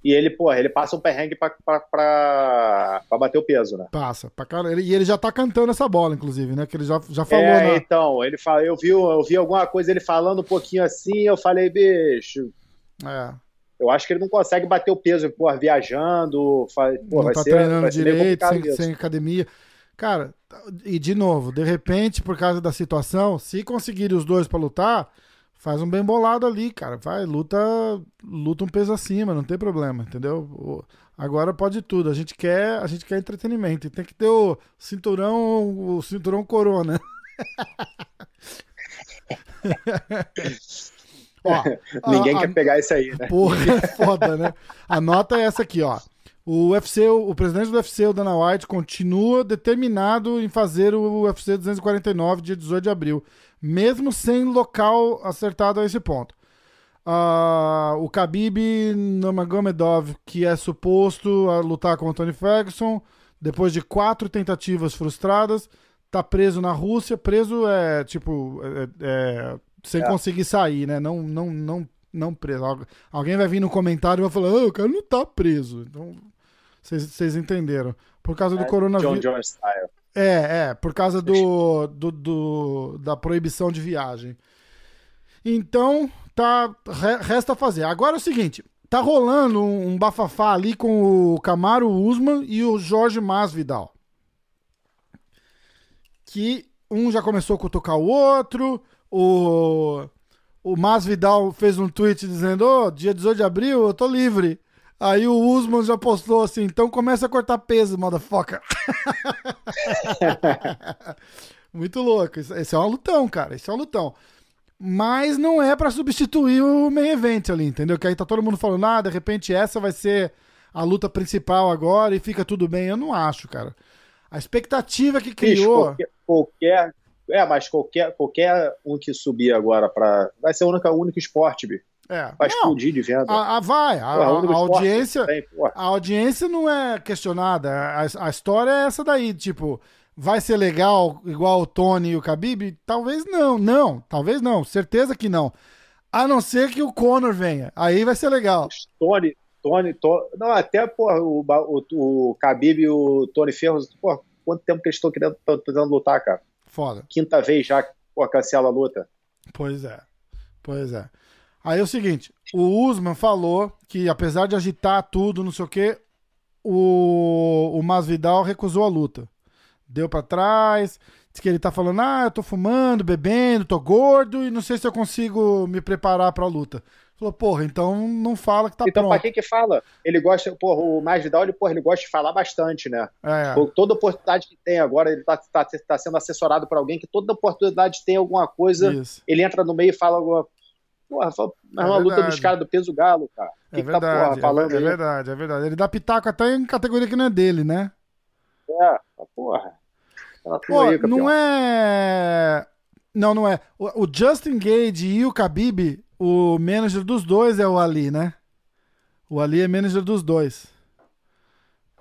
E ele, porra, ele passa um perrengue pra, pra, pra, pra bater o peso, né? Passa, pra caralho. E ele já tá cantando essa bola, inclusive, né? Que ele já, já falou é, na. então, ele fala, eu vi, eu vi alguma coisa ele falando um pouquinho assim, eu falei, bicho, É, eu acho que ele não consegue bater o peso, porra, viajando, fa- pô, não vai tá ser, treinando vai ser direito, sem, sem academia. Cara, e de novo, de repente, por causa da situação, se conseguirem os dois pra lutar, faz um bem bolado ali, cara. Vai, luta, luta um peso acima, não tem problema, entendeu? Agora pode tudo. A gente quer, a gente quer entretenimento. E tem que ter o cinturão, o cinturão corona. Ó, Ninguém a- a- quer pegar isso aí, né? Porra, é foda, né? A nota é essa aqui, ó. O UFC, o presidente do UFC, o Dana White, continua determinado em fazer o UFC 249, dia 18 de abril, mesmo sem local acertado a esse ponto. Ah, o Khabib Nurmagomedov, que é suposto a lutar com o Tony Ferguson, depois de quatro tentativas frustradas, tá preso na Rússia. Preso é tipo é- é, sem É. conseguir sair, né? Não, não, não, não preso. Algu- Alguém vai vir no comentário e vai falar: ah, o cara não tá preso. Então, vocês entenderam. Por causa do É, John coronavírus. Jones style. É, é, por causa do, do, do- da proibição de viagem. Então, tá, re- resta fazer. Agora é o seguinte, tá rolando um, um bafafá ali com o Camaro Usman e o Jorge Masvidal. Que um já começou a cutucar o outro, o, o Masvidal fez um tweet dizendo, ô, dia 18 de abril eu tô livre. Aí o Usman já postou assim, então começa a cortar peso, motherfucker. Muito louco. Esse é um lutão, cara. Esse é um lutão. mas não é pra substituir o main event ali, entendeu? Que aí tá todo mundo falando, ah, de repente essa vai ser a luta principal agora e fica tudo bem. Eu não acho, cara. A expectativa que Bicho, criou. qualquer, qualquer- É, mas qualquer, qualquer um que subir agora pra. Vai ser o único, o único esporte, bicho. É, Vai não, explodir de venda. a, a- vai. A, Porra, a- a audiência. tem. A audiência não é questionada. A, história é essa daí, tipo, vai ser legal igual o Tony e o Khabib? Talvez não, não, talvez não, certeza que não. A não ser que o Conor venha, aí vai ser legal. Tony, Tony, Tony. Não, até, porra, o, o, o Khabib e o Tony Ferros, porra, quanto tempo que eles estão querendo, tão tentando lutar, cara? Foda. Quinta vez já, porra, cancela a luta. Pois é. Pois é. Aí é o seguinte, o Usman falou que apesar de agitar tudo, não sei o quê, o, o Masvidal recusou a luta. Deu pra trás, disse que ele tá falando, ah, eu tô fumando, bebendo, tô gordo e não sei se eu consigo me preparar pra luta. Falou, porra, então não fala que tá então, pra pronto. que que fala? Ele gosta, porra, o Masvidal, ele, porra, ele gosta de falar bastante, né? É, Por Toda oportunidade que tem agora, ele tá, tá, tá sendo assessorado por alguém que toda oportunidade tem alguma coisa, isso. ele entra no meio e fala alguma. Porra, mas É uma luta dos caras do peso galo, cara. Que, É que tá verdade, porra, falando é, aí? verdade, é verdade. Ele dá pitaco até em categoria que não é dele, né? É, porra. Ela Pô, aí, não é. Não, não é. O, o Justin Gage e o Khabib, o manager dos dois é o Ali, né? O Ali é manager dos dois.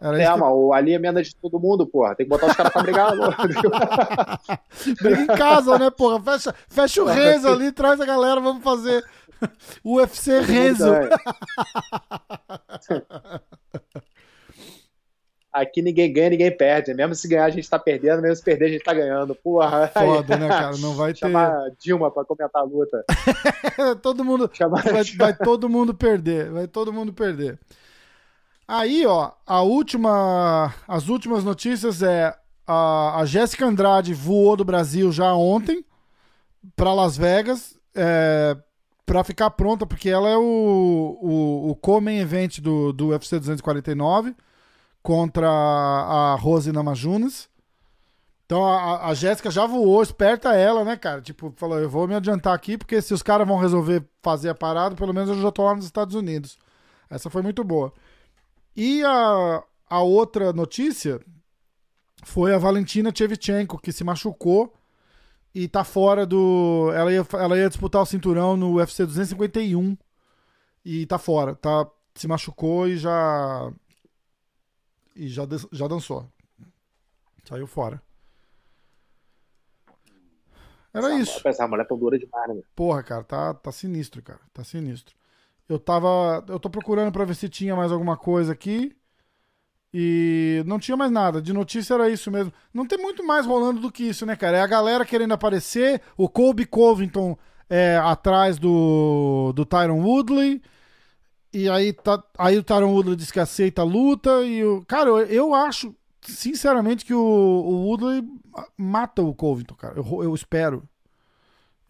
Era É, que... mas o Ali é menos de todo mundo, porra. Tem que botar os caras pra brigar. Briga em casa, né, porra? Fecha, fecha o Renzo ali, traz a galera, vamos fazer UFC Renzo. Aqui ninguém ganha, ninguém perde. Mesmo se ganhar, a gente tá perdendo. Mesmo se perder, a gente tá ganhando. Porra. Foda, né, cara? Não vai ter. Chamar Dilma pra comentar a luta. todo mundo. Chamar... vai, vai todo mundo perder, vai todo mundo perder. Aí, ó, a última, as últimas notícias é a, a Jéssica Andrade voou do Brasil já ontem para Las Vegas é, para ficar pronta, porque ela é o, o, o co-main event do, do UFC 249 contra a Rose Namajunas. Então a, a Jéssica já voou, esperta ela, né, cara? Tipo, falou, eu vou me adiantar aqui, porque se os caras vão resolver fazer a parada, pelo menos eu já tô lá nos Estados Unidos. Essa foi muito boa. E a, a outra notícia foi a Valentina Shevchenko, que se machucou e tá fora do. Ela ia, ela ia disputar o cinturão no UFC 251 e tá fora. Tá, se machucou e já. E já, já dançou. Saiu fora. Era isso. Essa mulher tão dura demais, né? Porra, cara, tá, tá sinistro, cara. Tá sinistro. Eu tava. Eu tô procurando pra ver se tinha mais alguma coisa aqui. E não tinha mais nada. De notícia era isso mesmo. Não tem muito mais rolando do que isso, né, cara? É a galera querendo aparecer. O Colby Covington é atrás do, do Tyron Woodley. E aí, tá, aí o Tyron Woodley diz que aceita a luta. E o, cara, eu, eu acho, sinceramente, que o, o Woodley mata o Covington, cara. Eu, eu espero.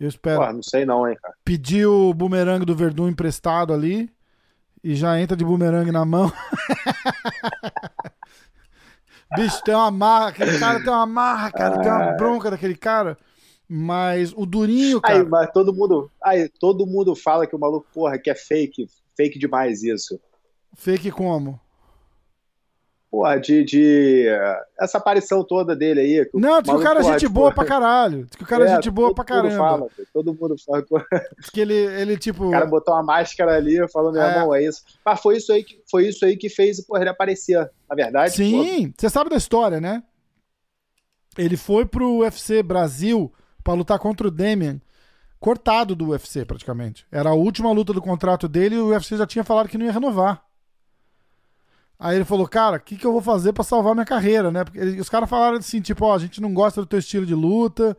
Eu espero Porra, não sei não, hein, cara. pedir o bumerangue do Verdun emprestado ali e já entra de bumerangue na mão. Bicho, tem uma marra, aquele cara tem uma marra, cara, tem uma bronca daquele cara. Mas o Durinho, cara. Aí, mas todo mundo, aí, todo mundo fala que o maluco, porra, que é fake, fake demais isso. Fake como? Porra, de, de essa aparição toda dele aí. que Não, diz que o cara é gente boa pra caralho. Diz que o cara é, gente boa todo pra mundo caramba. Fala, todo mundo fala. Diz que ele, ele tipo. O cara botou uma máscara ali, falou, meu É. irmão, é isso. Mas foi isso aí que, foi isso aí que fez porra, ele aparecer, na verdade. Sim, você sabe da história, né? Ele foi pro UFC Brasil pra lutar contra o Damian, cortado do UFC praticamente. Era a última luta do contrato dele e o UFC já tinha falado que não ia renovar. Aí ele falou, cara, o que, que eu vou fazer pra salvar minha carreira, né? Porque ele- os caras falaram assim, tipo, ó, a gente não gosta do teu estilo de luta,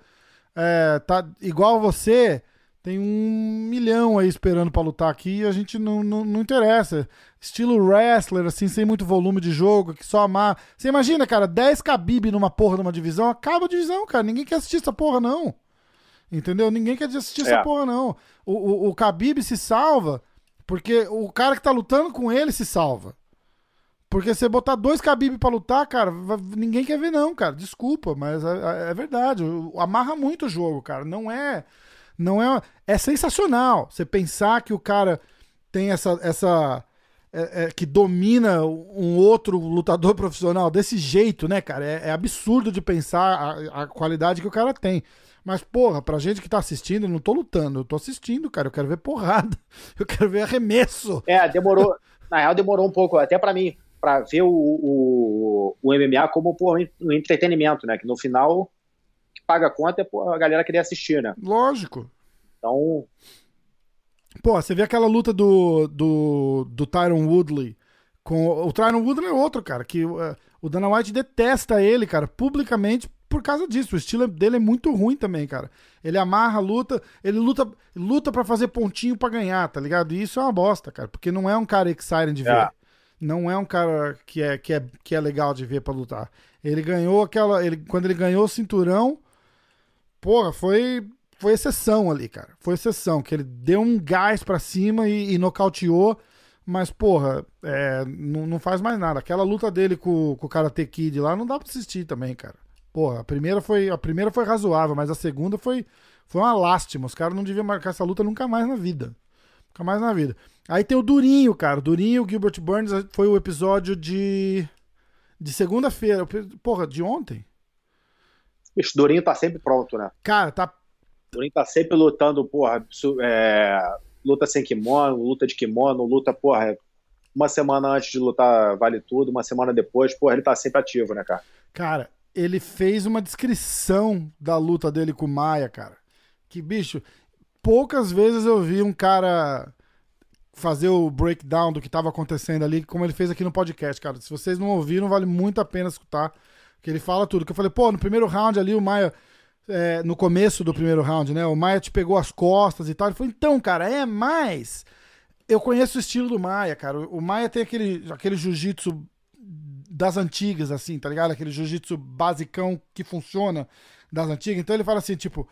é, tá igual você, tem um milhão aí esperando pra lutar aqui e a gente não, não, não interessa. Estilo wrestler, assim, sem muito volume de jogo, que só amar. Você imagina, cara, 10 Khabib numa porra numa divisão, acaba a divisão, cara. Ninguém quer assistir essa porra, não. Entendeu? Ninguém quer assistir essa É. porra, não. O, o, o Khabib se salva porque o cara que tá lutando com ele se salva. Porque você botar dois Khabib pra lutar, cara, ninguém quer ver não, cara. Desculpa, mas é, é verdade. O- Amarra muito o jogo, cara. Não é não é. É sensacional você pensar que o cara tem essa. essa é, é, que domina um outro lutador profissional desse jeito, né, cara? É, é absurdo de pensar a, a, qualidade que o cara tem. Mas, porra, pra gente que tá assistindo, eu não tô lutando, eu tô assistindo, cara. Eu quero ver porrada. Eu quero ver arremesso. É, demorou. Na real, demorou um pouco, até para mim, para ver o, o, o, MMA como pô, um entretenimento, né? Que no final, que paga a conta é pô, a galera querer assistir, né? Lógico. Então, Pô, você vê aquela luta do, do, do Tyron Woodley com. O Tyron Woodley é outro, cara, que uh, o Dana White detesta ele, cara, publicamente por causa disso. O estilo dele é muito ruim também, cara. Ele amarra a luta, ele luta luta para fazer pontinho para ganhar, tá ligado? E isso é uma bosta, cara, porque não é um cara exciting de ver. É. Não é um cara que é, que é, que é legal de ver para lutar. Ele ganhou aquela. Ele, quando ele ganhou o cinturão, porra, foi foi exceção ali, cara. Foi exceção, que ele deu um gás pra cima e, e nocauteou. Mas, porra, é, não, não faz mais nada. Aquela luta dele com, com o Karate Kid lá não dá pra assistir também, cara. Porra, a primeira foi, a primeira foi razoável, mas a segunda foi, foi uma lástima. Os caras não deviam marcar essa luta nunca mais na vida. Nunca mais na vida. Aí tem o Durinho, cara. Durinho, Gilbert Burns foi o episódio de. De segunda-feira. Porra, de ontem? O Durinho tá sempre pronto, né? Cara, tá Durin tá sempre lutando, porra, é, luta sem kimono, luta de kimono, luta, porra, uma semana antes de lutar vale tudo, uma semana depois, porra, ele tá sempre ativo, né, cara? Cara, ele fez uma descrição da luta dele com o Maia, cara. Que bicho, poucas vezes eu vi um cara fazer o breakdown do que tava acontecendo ali, como ele fez aqui no podcast, cara. Se vocês não ouviram, vale muito a pena escutar, que ele fala tudo. Que eu falei, pô, no primeiro round ali o Maia é, no começo do primeiro round, né? O Maia te pegou as costas e tal. Ele falou, então, cara, é mais. Eu conheço o estilo do Maia, cara. O Maia tem aquele, aquele jiu-jitsu das antigas, assim, tá ligado? Aquele jiu-jitsu basicão que funciona das antigas. Então ele fala assim, tipo,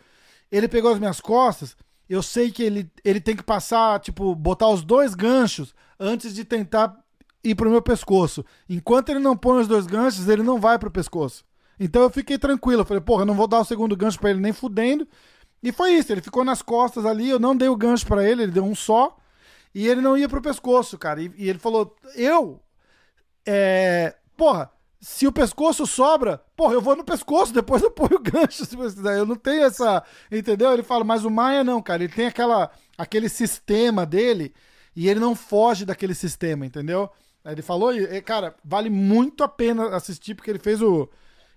ele pegou as minhas costas, eu sei que ele, ele tem que passar, tipo, botar os dois ganchos antes de tentar ir pro meu pescoço. Enquanto ele não põe os dois ganchos, ele não vai pro pescoço. Então eu fiquei tranquilo. Eu falei, porra, não vou dar o segundo gancho para ele nem fudendo. E foi isso, ele ficou nas costas ali, eu não dei o gancho para ele, ele deu um só. E ele não ia pro pescoço, cara. E, e ele falou, eu. É. Porra, se o pescoço sobra, porra, eu vou no pescoço, depois eu ponho o gancho. Se precisar. Eu não tenho essa. Entendeu? Ele fala, mas o Maia não, cara. Ele tem aquela, aquele sistema dele e ele não foge daquele sistema, entendeu? Ele falou, e, cara, vale muito a pena assistir, porque ele fez o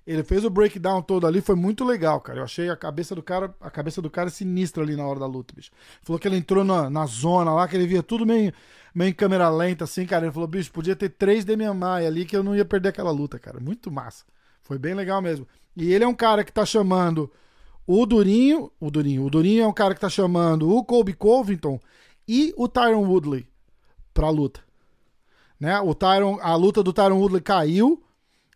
ele fez o breakdown todo ali, foi muito legal, cara. Eu achei a cabeça do cara, a cabeça do cara sinistra ali na hora da luta, bicho. Falou que ele entrou na, na zona lá, que ele via tudo meio, meio em câmera lenta, assim, cara. Ele falou, bicho, podia ter três Demian Maia ali que eu não ia perder aquela luta, cara. Muito massa. Foi bem legal mesmo. E ele é um cara que tá chamando o Durinho, o Durinho, o Durinho é um cara que tá chamando o Colby Covington e o Tyron Woodley pra luta. Né? O Tyron, a luta do Tyron Woodley caiu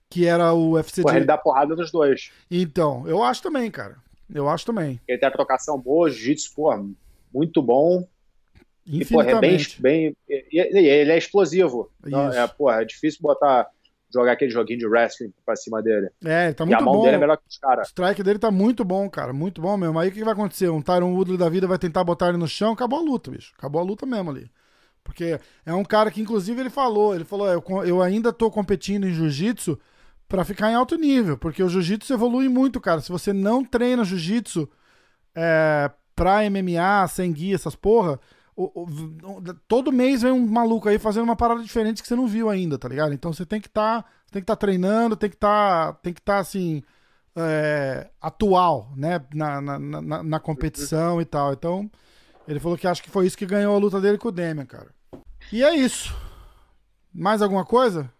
que era o UFC Porra, de... ele dá porrada nos dois. Então, eu acho também, cara. Eu acho também. Ele tem a trocação boa, jiu-jitsu, porra, muito bom. E, porra, é bem, bem. Ele é explosivo. Não, é, porra, é difícil botar. Jogar aquele joguinho de wrestling pra cima dele. É, tá muito bom. E a mão bom. dele é melhor que os caras. O strike dele tá muito bom, cara. Muito bom mesmo. Aí o que vai acontecer? Um Tyron Woodley da vida vai tentar botar ele no chão, acabou a luta, bicho. Acabou a luta mesmo ali. Porque é um cara que, inclusive, ele falou: ele falou, eu, eu ainda tô competindo em jiu-jitsu para ficar em alto nível, porque o jiu-jitsu evolui muito, cara. Se você não treina jiu-jitsu é, pra MMA, sem guia, essas porra, o, o, todo mês vem um maluco aí fazendo uma parada diferente que você não viu ainda, tá ligado? Então você tem que estar, tá, tem que estar tá treinando, tem que estar, tá, tem que estar tá, assim é, atual, né, na, na, na, na, competição e tal. Então ele falou que acho que foi isso que ganhou a luta dele com o Demian, cara. E é isso. Mais alguma coisa?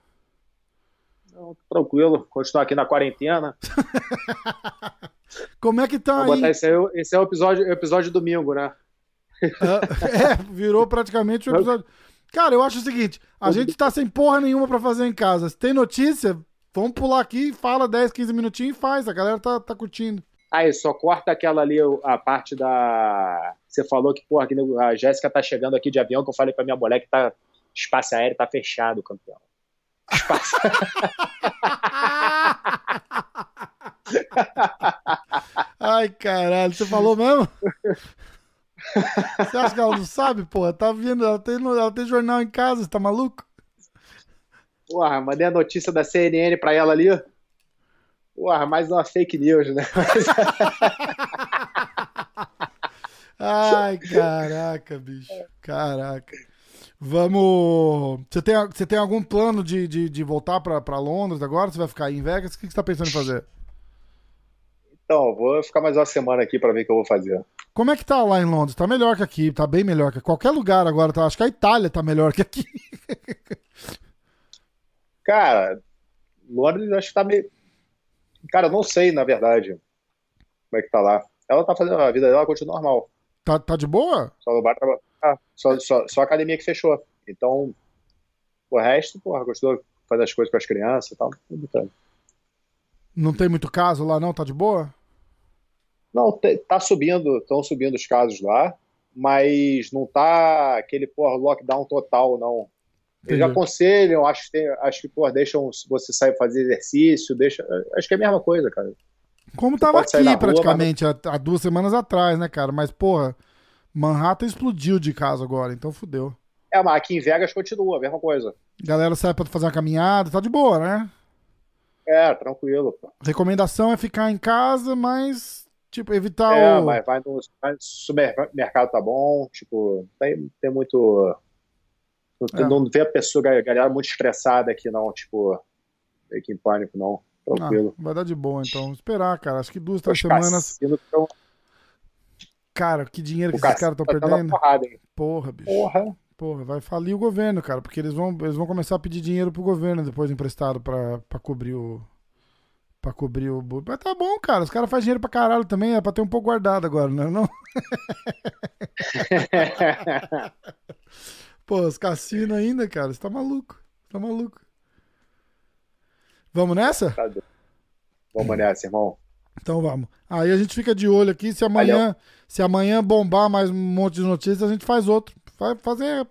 Tranquilo, continuar aqui na quarentena. Como é que tá Vou aí? Botar esse, aí, esse é o episódio, é episódio domingo, né? é, virou praticamente o um episódio. Cara, eu acho o seguinte: a gente tá sem porra nenhuma para fazer em casa. Se tem notícia, vamos pular aqui, fala 10, 15 minutinhos e faz. A galera tá, tá curtindo. Aí, só corta aquela ali, a parte da. Você falou que, porra, a Jéssica tá chegando aqui de avião, que eu falei pra minha mulher que tá. Espaço aéreo tá fechado, campeão. Ai, caralho, você falou mesmo? Você acha que ela não sabe, porra? Tá vendo? Ela tem, ela tem jornal em casa, você tá maluco? Porra, mandei a notícia da CNN pra ela ali. Porra, mais uma fake news, né? Ai, caraca, bicho. Caraca. Vamos. Você tem, você tem algum plano de, de, de voltar para Londres agora? Você vai ficar aí em Vegas? O que você está pensando em fazer? Então, vou ficar mais uma semana aqui para ver o que eu vou fazer. Como é que tá lá em Londres? Tá melhor que aqui, tá bem melhor que qualquer lugar agora. Tá? Acho que a Itália tá melhor que aqui. Cara, Londres acho que tá meio. Cara, eu não sei, na verdade, como é que tá lá. Ela tá fazendo. A vida dela continua normal. Tá, tá de boa? Só no bar ah, só, só, só a academia que fechou. Então, o resto, porra, gostou de fazer as coisas com as crianças e tal. Não tem muito caso lá, não? Tá de boa? Não, tá subindo, estão subindo os casos lá, mas não tá aquele, porra, lockdown total, não. Eles aconselham, acho que, tem, acho que porra, deixam você sair fazer exercício, deixa, acho que é a mesma coisa, cara. Como você tava aqui praticamente rua, mas... há duas semanas atrás, né, cara? Mas, porra, Manhattan explodiu de casa agora, então fudeu. É, mas aqui em Vegas continua, a mesma coisa. Galera sai pra fazer uma caminhada, tá de boa, né? É, tranquilo. Recomendação é ficar em casa, mas, tipo, evitar é, o... mas vai no, vai no supermercado tá bom, tipo, tem, tem muito... Não, é. não vê a pessoa, a galera muito estressada aqui, não, tipo, meio que em pânico, não. Tranquilo. Ah, vai dar de boa, então. Esperar, cara. Acho que duas, três semanas. Tão... Cara, que dinheiro que esses caras estão tá perdendo. Porrada, Porra, bicho. Porra. Porra, vai falir o governo, cara, porque eles vão, eles vão começar a pedir dinheiro pro governo depois emprestado pra, pra cobrir o. Pra cobrir o. Mas tá bom, cara. Os caras fazem dinheiro pra caralho também, é pra ter um pouco guardado agora, não é? Não? Pô, os cassinos ainda, cara. Você tá maluco. Tá maluco. Vamos nessa? Tá vamos nessa, irmão. Então vamos. Aí a gente fica de olho aqui. Se amanhã, se amanhã bombar mais um monte de notícias, a gente faz outro. Vai fazer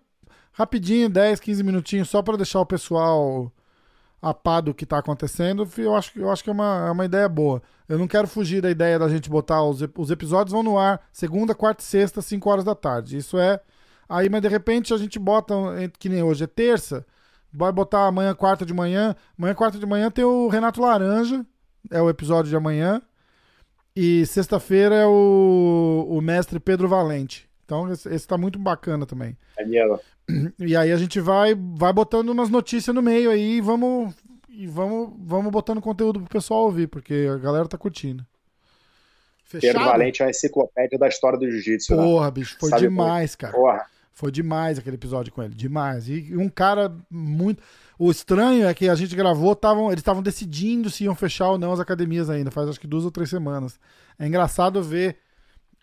rapidinho, 10, 15 minutinhos, só para deixar o pessoal a par do que tá acontecendo. Eu acho, eu acho que é uma, é uma ideia boa. Eu não quero fugir da ideia da gente botar os, os episódios vão no ar segunda, quarta e sexta, 5 horas da tarde. Isso é. Aí, mas de repente a gente bota, que nem hoje é terça, vai botar amanhã, quarta de manhã. Amanhã, quarta de manhã, tem o Renato Laranja, é o episódio de amanhã. E sexta-feira é o, o mestre Pedro Valente. Então esse, esse tá muito bacana também. Daniela. E aí a gente vai vai botando umas notícias no meio aí e vamos e vamos vamos botando conteúdo pro pessoal ouvir, porque a galera tá curtindo. Fechado? Pedro Valente é uma enciclopédia da história do jiu-jitsu. Né? Porra, né? bicho, foi Sabe demais, como? cara. Porra. Foi demais aquele episódio com ele, demais. E um cara muito o estranho é que a gente gravou, tavam, eles estavam decidindo se iam fechar ou não as academias ainda, faz acho que duas ou três semanas. É engraçado ver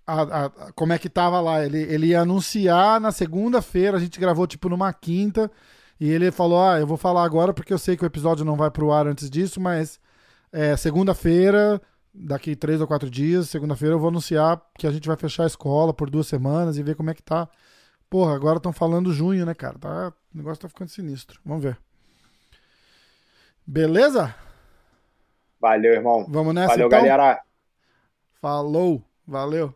a, a, a, como é que tava lá. Ele, ele ia anunciar na segunda-feira, a gente gravou tipo numa quinta, e ele falou: Ah, eu vou falar agora porque eu sei que o episódio não vai pro ar antes disso, mas é, segunda-feira, daqui três ou quatro dias, segunda-feira eu vou anunciar que a gente vai fechar a escola por duas semanas e ver como é que tá. Porra, agora estão falando junho, né, cara? Tá, o negócio tá ficando sinistro. Vamos ver. Beleza? Valeu, irmão. Vamos nessa Valeu, então? galera. Falou. Valeu.